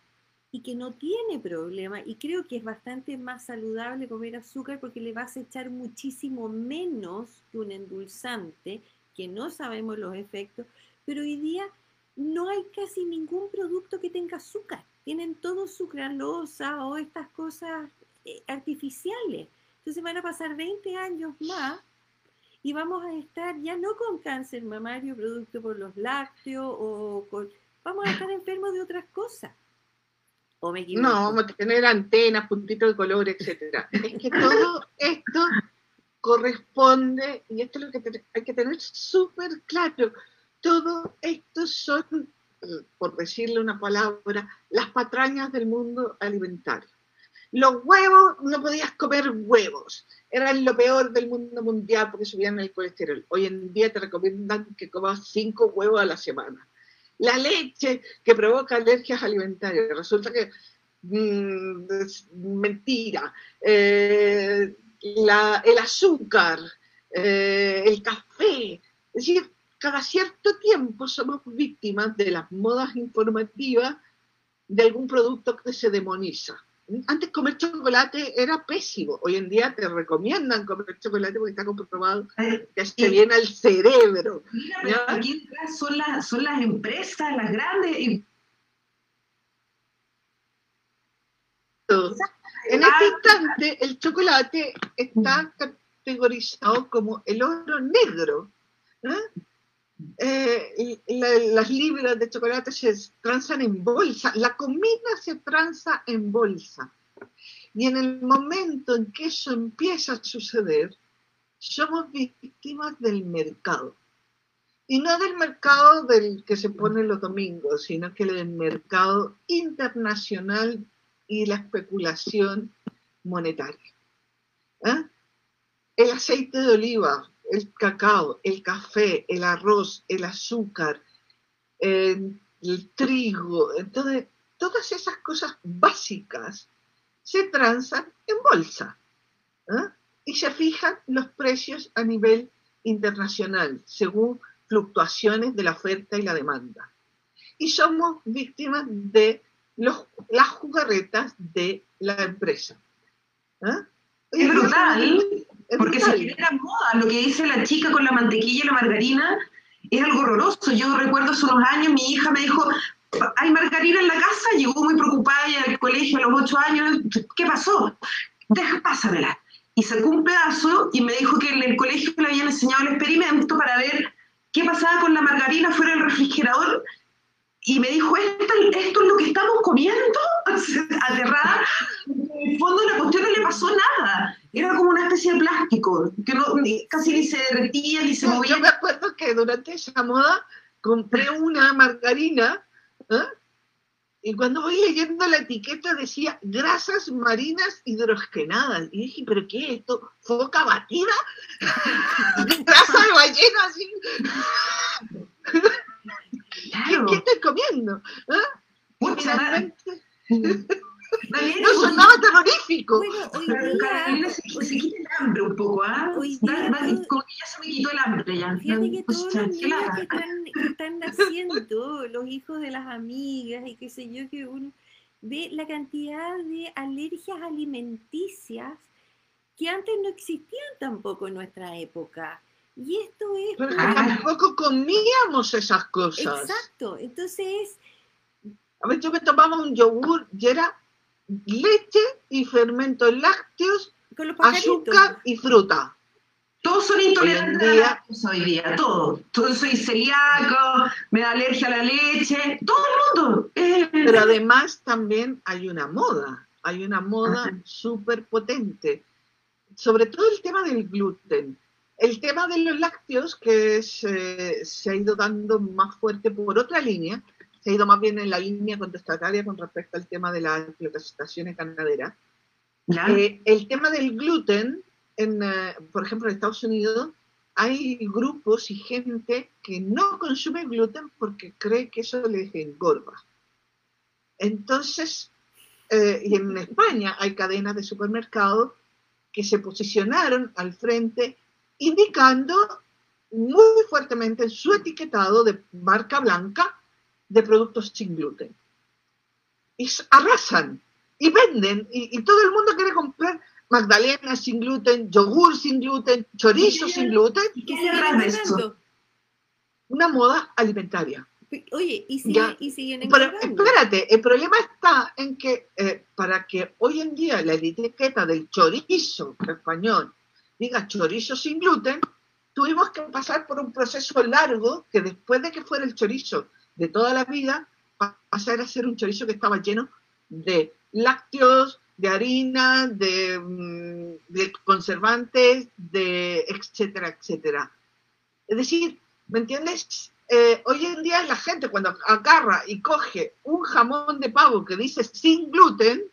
y que no tiene problema, y creo que es bastante más saludable comer azúcar porque le vas a echar muchísimo menos que un endulzante, que no sabemos los efectos, pero hoy día no hay casi ningún producto que tenga azúcar. Tienen todo sucralosa o estas cosas eh, artificiales. Entonces van a pasar 20 años más y vamos a estar ya no con cáncer mamario producto por los lácteos o con... Vamos a estar enfermos de otras cosas. No, vamos a tener antenas, puntitos de color, etc. es que todo esto corresponde, y esto es lo que hay que tener súper claro, todo esto son, por decirle una palabra, las patrañas del mundo alimentario. Los huevos, no podías comer huevos, eran lo peor del mundo mundial porque subían el colesterol. Hoy en día te recomiendan que comas cinco huevos a la semana la leche que provoca alergias alimentarias. Resulta que mm, es mentira. Eh, el azúcar, eh, el café. Es decir, cada cierto tiempo somos víctimas de las modas informativas de algún producto que se demoniza. Antes comer chocolate era pésimo. Hoy en día te recomiendan comer chocolate porque está comprobado que hace bien al cerebro. aquí son las, son las empresas, las grandes. En este instante, el chocolate está categorizado como el oro negro. Eh, las libras de chocolate se transan en bolsa, la comida se transa en bolsa. Y en el momento en que eso empieza a suceder, somos víctimas del mercado. Y no del mercado del que se pone los domingos, sino que del mercado internacional y la especulación monetaria. ¿eh? El aceite de oliva, el cacao, el café, el arroz, el azúcar, el trigo, entonces todas esas cosas básicas se transan en bolsa ¿eh? y se fijan los precios a nivel internacional según fluctuaciones de la oferta y la demanda. Y somos víctimas de las jugarretas de la empresa. ¿eh? Es brutal. Porque se genera moda. Lo que dice la chica con la mantequilla y la margarina es algo horroroso. Yo recuerdo hace unos años mi hija me dijo, hay margarina en la casa, llegó muy preocupada ya al colegio a los ocho años, ¿qué pasó? Deja, pásamela. Y sacó un pedazo y me dijo que en el colegio le habían enseñado el experimento para ver qué pasaba con la margarina fuera del refrigerador y me dijo, esto, esto es lo que estamos comiendo, aterrada. En el fondo la cuestión no le pasó nada, era como una especie de plástico, que no, casi ni se derretía ni se movía. Yo me acuerdo que durante esa moda compré una margarina ¿eh? y cuando voy leyendo la etiqueta decía grasas marinas hidrogenadas. Y dije, ¿pero qué es esto? ¿Foca batida? ¿Grasa de ballena así? ¿Qué, estoy comiendo? ¿Ah? Finalmente, no sonaba terrorífico. Bueno, hoy día, se, se quita el hambre un poco, ¿ah? Hoy día, como que ya se me quitó el hambre ya. Fíjate que todos los niños que están, que están naciendo, los hijos de las amigas y qué sé yo, que uno ve la cantidad de alergias alimenticias que antes no existían tampoco en nuestra época. Y esto es... Pero tampoco comíamos esas cosas. Exacto, entonces... A ver, yo me tomaba un yogur y era leche y fermentos lácteos, azúcar y fruta. Todos son intolerantes hoy día, todos. Todo soy celíaco, me da alergia a la leche, todo el mundo. Pero además también hay una moda, hay una moda súper potente, sobre todo el tema del gluten. El tema de los lácteos, que se, se ha ido dando más fuerte por otra línea, se ha ido más bien en la línea contestataria con respecto al tema de las explotaciones ganaderas. Eh, el tema del gluten, en, eh, por ejemplo, en Estados Unidos, hay grupos y gente que no consume gluten porque cree que eso les engorda. Entonces, eh, y en España hay cadenas de supermercados que se posicionaron al frente indicando muy fuertemente en su etiquetado de marca blanca de productos sin gluten. Y arrasan y venden y, todo el mundo quiere comprar magdalena sin gluten, yogur sin gluten, chorizo sin gluten. ¿Qué se esto? Una moda alimentaria. Oye, y, sigue, y siguen Pero, espérate, el problema está en que eh, para que hoy en día la etiqueta del chorizo español diga chorizo sin gluten, tuvimos que pasar por un proceso largo que después de que fuera el chorizo de toda la vida, pasar a ser un chorizo que estaba lleno de lácteos, de harina, de, mm, conservantes, de etcétera, etcétera. Es decir, ¿me entiendes? Eh, hoy en día la gente cuando agarra y coge un jamón de pavo que dice sin gluten,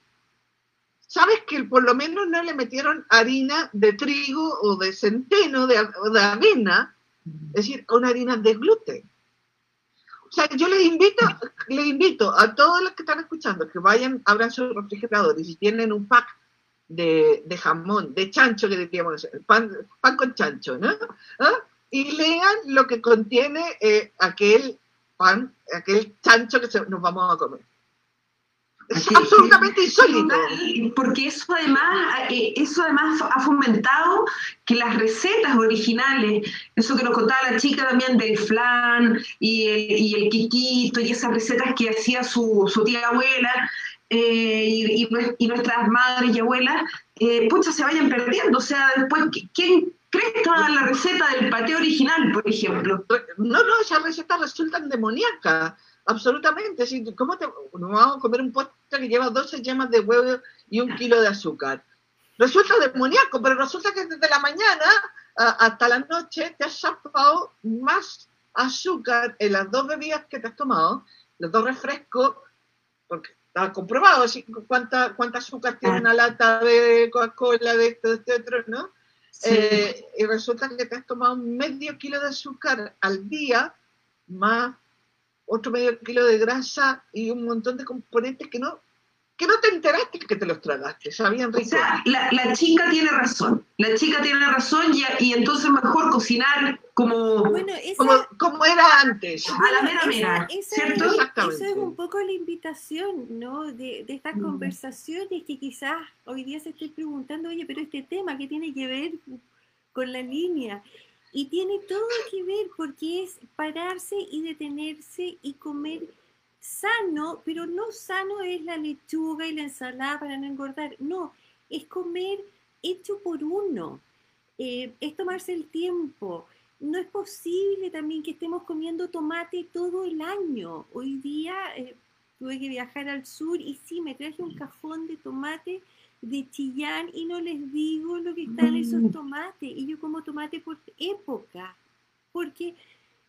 sabes que por lo menos no le metieron harina de trigo o de centeno de, de avena, es decir, una harina de gluten. O sea, yo les invito, les invito a todos los que están escuchando que vayan, abran su refrigerador y si tienen un pack de, jamón, de chancho, que decíamos, pan, pan con chancho, ¿no? ¿Ah? Y lean lo que contiene eh, aquel pan, aquel chancho que nos vamos a comer. Es absolutamente insólito. Porque eso además, eh, eso además ha fomentado que las recetas originales, eso que nos contaba la chica también del flan y el, y el quiquito y esas recetas que hacía su, su tía abuela eh, y, y, nuestras madres y abuelas, eh, pucha, se vayan perdiendo. O sea, después, ¿quién cree que estaba la receta del paté original, por ejemplo? No, no, esas recetas resultan demoníacas absolutamente. ¿Cómo te, nos vamos a comer un postre que lleva 12 yemas de huevo y un kilo de azúcar? Resulta demoníaco, pero resulta que desde la mañana hasta la noche te has chapado más azúcar en las dos bebidas que te has tomado, los dos refrescos, porque está comprobado así, cuánta, cuánta azúcar tiene una lata de Coca-Cola, de esto, de este otro, ¿no? Eh, y resulta que te has tomado medio kilo de azúcar al día, más otro medio kilo de grasa y un montón de componentes que no que no te enteraste que te los tragaste, sabían rico. O sea, la, chica tiene razón, la chica tiene razón y, y entonces mejor cocinar como, como, era antes. a la mera mera, ¿cierto? Eso es un poco la invitación, ¿no? De, de estas mm. conversaciones que quizás hoy día se esté preguntando, oye, pero este tema, ¿qué tiene que ver con la línea? Y tiene todo que ver porque es pararse y detenerse y comer sano, pero no sano es la lechuga y la ensalada para no engordar. No, es comer hecho por uno. Eh, es tomarse el tiempo. No es posible también que estemos comiendo tomate todo el año. Hoy día eh, tuve que viajar al sur y sí, me traje un cajón de tomate de Chillán y no les digo lo que están esos mm. tomates. Y yo como tomate por época, porque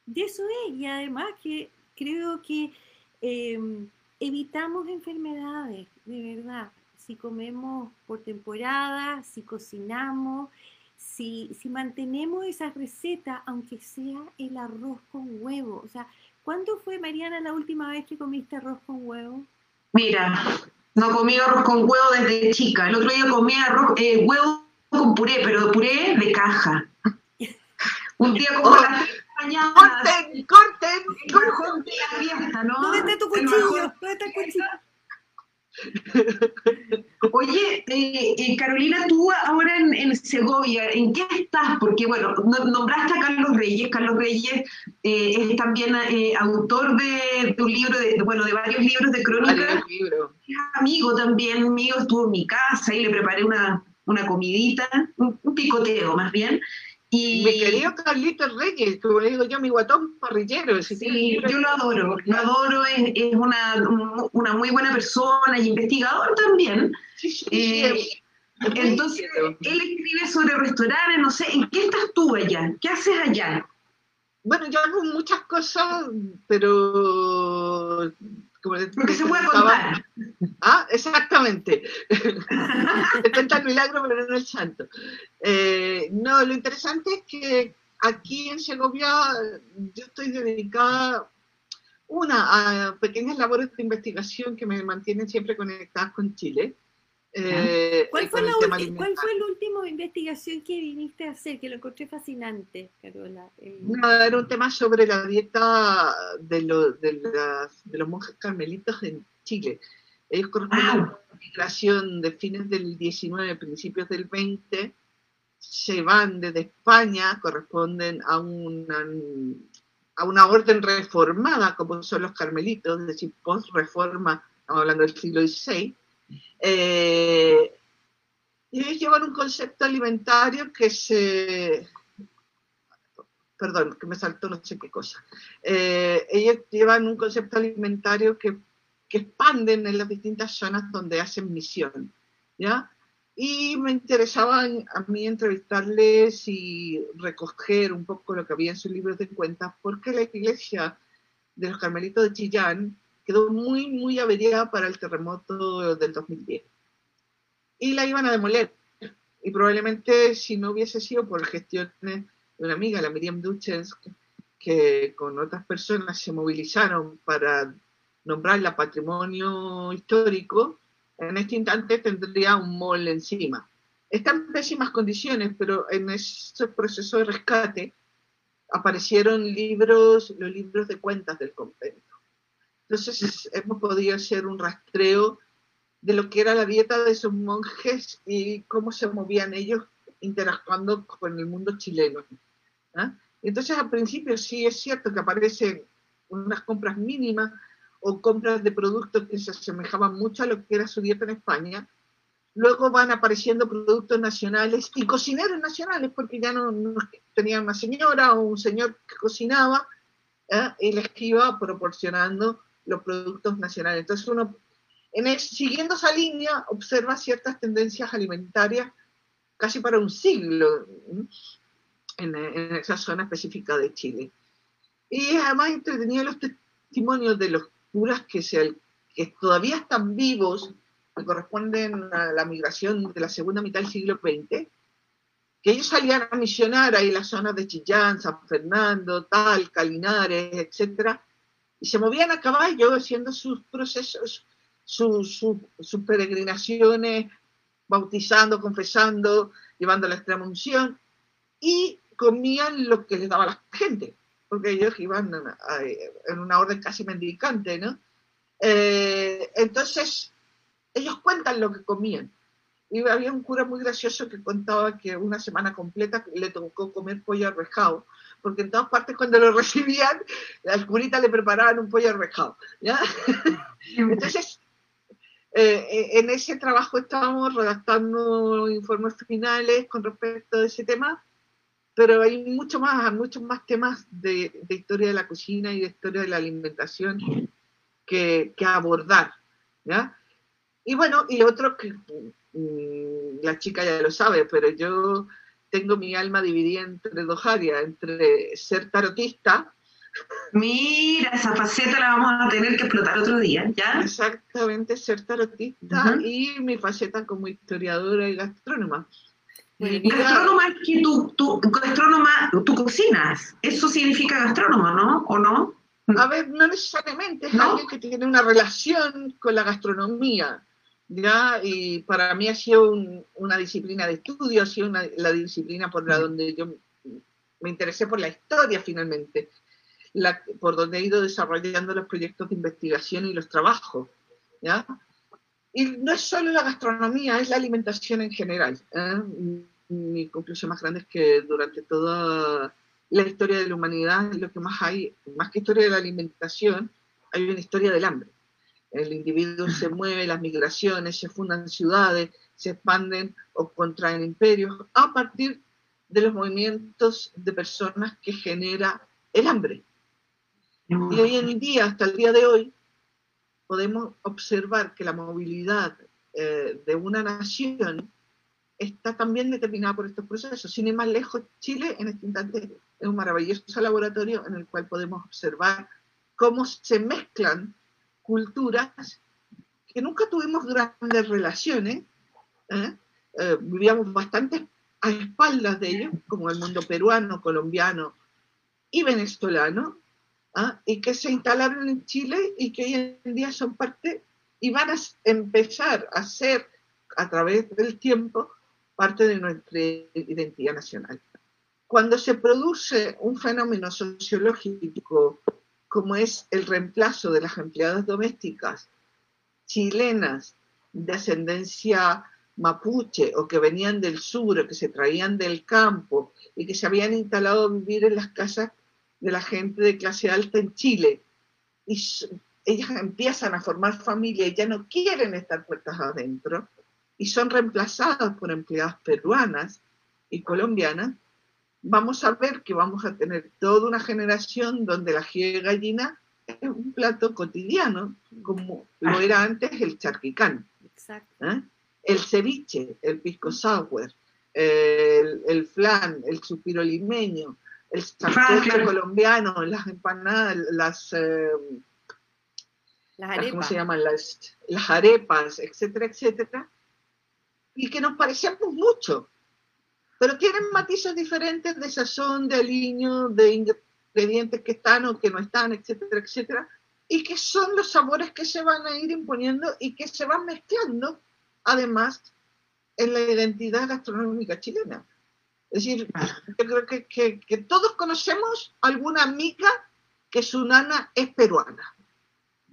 de eso es. Y además que creo que em, evitamos enfermedades, de verdad. Si comemos por temporada, si cocinamos, si, si mantenemos esa receta, aunque sea el arroz con huevo. O sea, ¿cuándo fue, Mariana, la última vez que comiste arroz con huevo? Mira, no comí arroz con huevo desde chica. El otro día comí arroz, eh, huevo con puré, pero puré de caja. Un día como oh. las mañana. Corten, corten, corten. la fiesta, ¿no? ¿Dónde está tu cuchillo? ¿Dónde está el cuchillo? Oye, eh, eh, Carolina, tú ahora en, Segovia, ¿en qué estás? Porque, bueno, nombraste a Carlos Reyes. Carlos Reyes eh, es también autor de, un libro, de, bueno, de varios libros de crónica. Es amigo también, amigo, estuvo en mi casa y le preparé una, una comidita, un picoteo más bien. Y mi querido Carlitos Reyes, como le digo yo, mi guatón parrillero. sí, yo lo adoro, lo adoro, es, es una, una, muy buena persona y investigador también. Sí, sí, eh, entonces, él escribe sobre restaurantes, no sé, ¿en qué estás tú allá? ¿Qué haces allá? Bueno, yo hago muchas cosas, pero porque se puede contar. Ah, exactamente. Cuenta el milagro, pero no el santo. Eh, no, lo interesante es que aquí en Segovia yo estoy dedicada, una, a pequeñas labores de investigación que me mantienen siempre conectadas con Chile. Eh, ¿Cuál, fue la última investigación que viniste a hacer? Que lo encontré fascinante, Carola. Eh, no, era un tema sobre la dieta de, de, los monjes carmelitos en Chile. Ellos corresponden a una migración de fines del 19, principios del 20, se van desde España, corresponden a una, a una orden reformada, como son los carmelitos, es decir, post-reforma, estamos hablando del siglo XVI, eh, y ellos llevan un concepto alimentario que se... Perdón, que me saltó no sé qué cosa. Eh, ellos llevan un concepto alimentario que, que, expanden en las distintas zonas donde hacen misión. ¿ya? Y me interesaba a mí entrevistarles y recoger un poco lo que había en sus libros de cuentas, porque la iglesia de los Carmelitos de Chillán quedó muy, muy averiada para el terremoto del 2010. Y la iban a demoler. Y probablemente si no hubiese sido por gestiones de una amiga, la Miriam Duchens, que con otras personas se movilizaron para nombrarla patrimonio histórico, en este instante tendría un mall encima. Está en pésimas condiciones, pero en ese proceso de rescate aparecieron libros, los libros de cuentas del convento. Entonces hemos podido hacer un rastreo de lo que era la dieta de esos monjes y cómo se movían ellos interactuando con el mundo chileno. ¿ah? Entonces al principio sí es cierto que aparecen unas compras mínimas o compras de productos que se asemejaban mucho a lo que era su dieta en España. Luego van apareciendo productos nacionales y cocineros nacionales, porque ya no, tenía una señora o un señor que cocinaba ¿ah? y les iba proporcionando los productos nacionales. Entonces uno, en siguiendo esa línea, observa ciertas tendencias alimentarias casi para un siglo en, esa zona específica de Chile. Y además entretenido los testimonios de los curas que, se, que todavía están vivos, que corresponden a la migración de la segunda mitad del siglo XX, que ellos salían a misionar ahí en las zonas de Chillán, San Fernando, Tal, Calinares, etcétera, y se movían a caballo haciendo sus procesos, sus, peregrinaciones, bautizando, confesando, llevando la extrema unción, y comían lo que les daba la gente, porque ellos iban en una orden casi mendicante, ¿no? Eh, entonces, ellos cuentan lo que comían. Y había un cura muy gracioso que contaba que una semana completa le tocó comer pollo arrejado, porque en todas partes cuando lo recibían, las curitas le preparaban un pollo arrejado. ¿ya? Entonces, eh, en ese trabajo estábamos redactando informes finales con respecto a ese tema, pero hay mucho más, muchos más temas de, historia de la cocina y de historia de la alimentación que, que abordar. ¿ya? Y bueno, y otro que mm, la chica ya lo sabe, pero yo tengo mi alma dividida entre dos áreas, entre ser tarotista. Mira, esa faceta la vamos a tener que explotar otro día, ¿ya? Exactamente, ser tarotista y mi faceta como historiadora y gastrónoma. gastrónoma es que tú, tú, gastrónoma, tú cocinas, eso significa gastrónoma, ¿no? ¿O no? A ver, no necesariamente, es alguien que tiene una relación con la gastronomía. ¿Ya? Y para mí ha sido una disciplina de estudio, ha sido la disciplina por la donde yo me interesé por la historia finalmente, la, por donde he ido desarrollando los proyectos de investigación y los trabajos, ¿ya? Y no es solo la gastronomía, es la alimentación en general. ¿eh? Mi conclusión más grande es que durante toda la historia de la humanidad, lo que más hay, más que historia de la alimentación, hay una historia del hambre el individuo se mueve, las migraciones, se fundan ciudades, se expanden o contraen imperios a partir de los movimientos de personas que genera el hambre. Y hoy en día, hasta el día de hoy, podemos observar que la movilidad eh, de una nación está también determinada por estos procesos. Sin ir más lejos, Chile en este instante es un maravilloso laboratorio en el cual podemos observar cómo se mezclan culturas que nunca tuvimos grandes relaciones, ¿eh? Eh, vivíamos bastante a espaldas de ellos, como el mundo peruano, colombiano y venezolano, ¿ah? y que se instalaron en Chile y que hoy en día son parte y van a empezar a ser a través del tiempo parte de nuestra identidad nacional. Cuando se produce un fenómeno sociológico como es el reemplazo de las empleadas domésticas chilenas de ascendencia mapuche o que venían del sur o que se traían del campo y que se habían instalado a vivir en las casas de la gente de clase alta en Chile. Y ellas empiezan a formar familia y ya no quieren estar puertas adentro y son reemplazadas por empleadas peruanas y colombianas vamos a ver que vamos a tener toda una generación donde la de gallina es un plato cotidiano, como lo era antes el charquicán. ¿eh? El ceviche, el pisco sour, el, flan, el supiro limeño, el sancocho colombiano, las empanadas, las... Eh, las arepas. ¿Cómo se llaman? Las, las arepas, etcétera, etcétera. Y que nos parecemos mucho pero tienen matices diferentes de sazón, de aliño, de ingredientes que están o que no están, etcétera, etcétera, y que son los sabores que se van a ir imponiendo y que se van mezclando, además, en la identidad gastronómica chilena. Es decir, yo creo que, que, todos conocemos alguna amiga que su nana es peruana.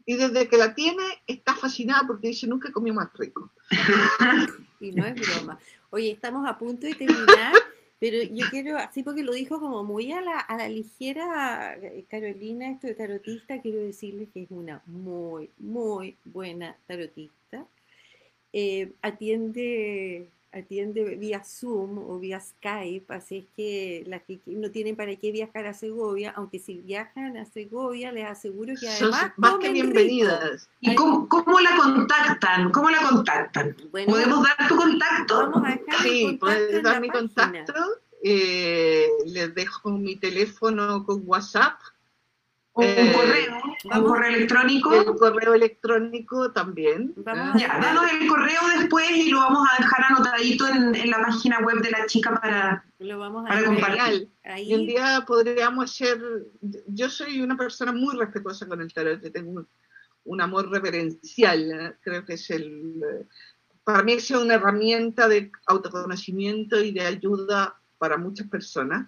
Y desde que la tiene está fascinada porque dice, nunca comí más rico. y no es broma. Oye, estamos a punto de terminar, pero yo quiero, así porque lo dijo como muy a la, a la ligera eh, Carolina, esto de tarotista, quiero decirle que es una muy, muy buena tarotista. Eh, atiende atiende vía Zoom o vía Skype, así es que las que no tienen para qué viajar a Segovia, aunque si viajan a Segovia, les aseguro que además... más que bienvenidas. ¿Y cómo, cómo, la contactan? ¿Cómo la contactan? ¿Podemos dar tu contacto? Vamos a dejar sí, puedes dar mi contacto. Eh, les dejo mi teléfono con WhatsApp un eh, correo, un correo electrónico. El correo electrónico también. Vamos ya, danos el correo después y lo vamos a dejar anotadito en, la página web de la chica para, lo vamos a para compartir. Y un día podríamos hacer, yo soy una persona muy respetuosa con el tarot, tengo un, amor reverencial, ¿eh? creo que es el, para mí es una herramienta de autoconocimiento y de ayuda para muchas personas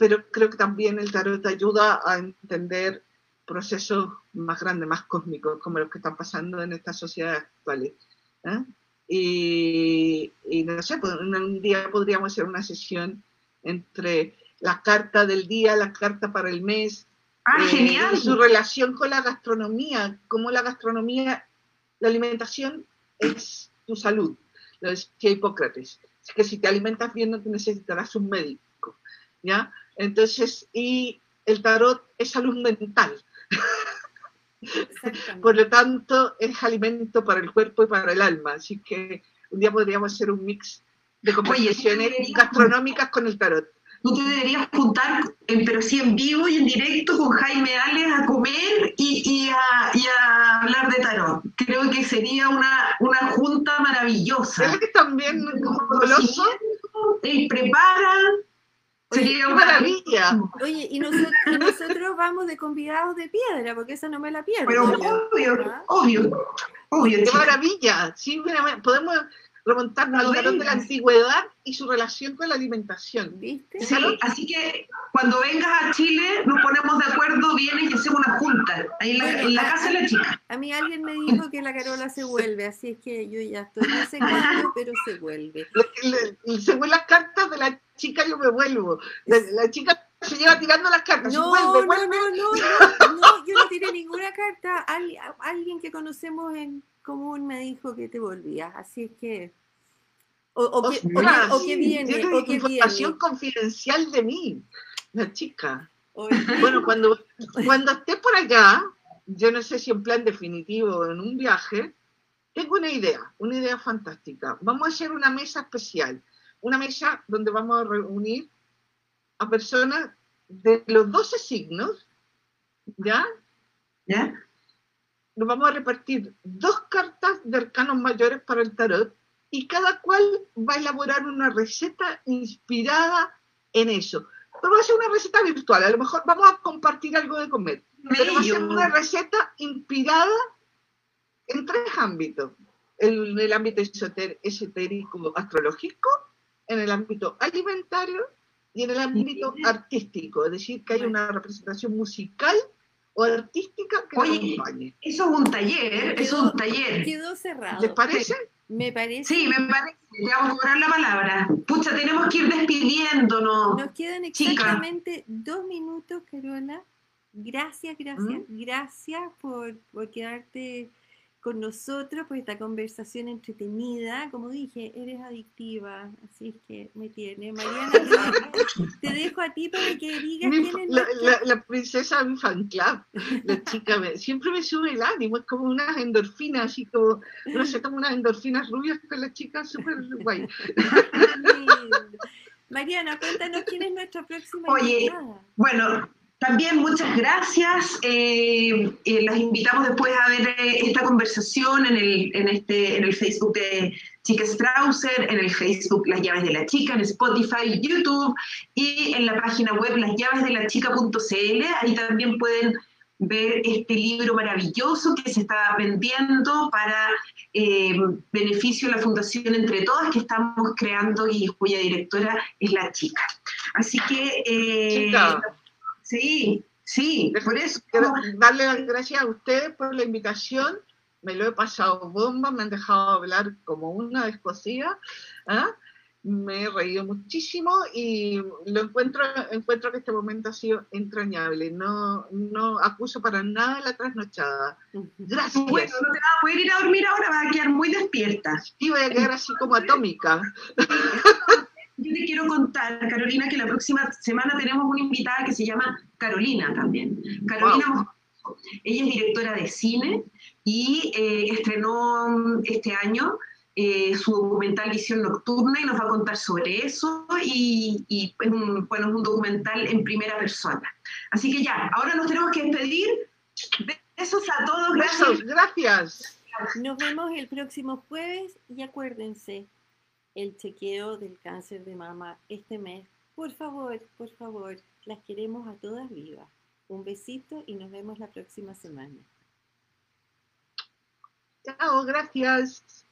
pero creo que también el tarot ayuda a entender procesos más grandes, más cósmicos, como los que están pasando en esta sociedad actual. ¿eh? Y, no sé, pues, un día podríamos hacer una sesión entre la carta del día, la carta para el mes. Ah, eh, genial. Su relación con la gastronomía, cómo la gastronomía, la alimentación es tu salud, lo decía Hipócrates. Así que si te alimentas bien no te necesitarás un médico, ¿ya? Entonces, y el tarot es salud mental. Por lo tanto, es alimento para el cuerpo y para el alma. Así que un día podríamos hacer un mix de conversaciones gastronómicas con el tarot. Tú te deberías juntar, pero sí en vivo y en directo con Jaime Ales a comer y, a, hablar de tarot. Creo que sería una, junta maravillosa. Él también goloso. Él prepara, Sería una maravilla. Oye, y nosotros, vamos de convidados de piedra, porque esa no me la pierdo. Pero obvio, ¿Ah? obvio, obvio. Qué maravilla. Sí, podemos remontarnos al tarot de la antigüedad y su relación con la alimentación. ¿Viste? Sí, así que cuando vengas a Chile nos ponemos de acuerdo, vienes y hacemos una junta, ahí en la, casa de la chica. A mí alguien me dijo que la Carola se vuelve, así es que yo ya estoy, no sé cuándo, pero se vuelve. según las cartas de la chica yo me vuelvo. La, chica se lleva tirando las cartas. No, no, no, no, no, yo no tiré ninguna carta. alguien que conocemos en común me dijo que te volvías, así es que... O, o, que, o, que, viene, o que información confidencial de mí, la chica. Bueno, cuando, cuando esté por allá, yo no sé si en plan definitivo o en un viaje, tengo una idea, una idea fantástica. Vamos a hacer una mesa especial una mesa donde vamos a reunir a personas de los 12 signos, ¿ya? ¿Ya? Nos vamos a repartir dos cartas de arcanos mayores para el tarot y cada cual va a elaborar una receta inspirada en eso. Pero va a ser una receta virtual, a lo mejor vamos a compartir algo de comer, pero va a ser una receta inspirada en tres ámbitos. En el ámbito esotérico astrológico, en el ámbito alimentario y en el ámbito artístico, es decir, que hay una representación musical o artística que Oye, acompañe. Eso es un taller, eso es un taller. Quedó cerrado. ¿Les parece? Me parece. Sí, me parece. Te vamos a cobrar la palabra. Pucha, tenemos que ir despidiéndonos. Nos quedan exactamente dos minutos, Carola. Gracias, gracias, ¿Mm? gracias por, por quedarte con nosotros por esta conversación entretenida. Como dije, eres adictiva, así es que me tiene. Mariana, te, dejo a ti para que digas quién es la, la, princesa mi fan club, la chica, siempre me sube el ánimo, es como unas endorfinas, así como, no sé, como unas endorfinas rubias con la chica, súper guay. Mariana, cuéntanos quién es nuestra próxima Oye, bueno, también muchas gracias. Eh, eh, las invitamos después a ver eh, esta conversación en el, en, este, en el Facebook de Chica Strauser, en el Facebook Las Llaves de la Chica, en Spotify, YouTube y en la página web lasllavesdelachica.cl. Ahí también pueden ver este libro maravilloso que se está vendiendo para beneficio de la Fundación Entre Todas que estamos creando y cuya directora es la chica. Así que... Sí, sí, por eso. Darle las gracias a ustedes por la invitación. Me lo he pasado bomba, me han dejado hablar como una descosida. ¿ah? Me he reído muchísimo y lo encuentro, encuentro que este momento ha sido entrañable. No, no acuso para nada la trasnochada. Gracias. Bueno, no te vas a poder ir a dormir ahora, vas a quedar muy despierta. Sí, voy a quedar así como atómica. Yo te quiero contar, Carolina, que la próxima semana tenemos una invitada que se llama Carolina también. Carolina ella es directora de cine y eh, estrenó este año eh, su documental Visión Nocturna y nos va a contar sobre eso y, es, un, bueno, es un documental en primera persona. Así que ya, ahora nos tenemos que despedir. Besos a todos. Gracias. gracias. Nos vemos el próximo jueves y acuérdense, el chequeo del cáncer de mama este mes. Por favor, por favor, las queremos a todas vivas. Un besito y nos vemos la próxima semana. Chao, gracias.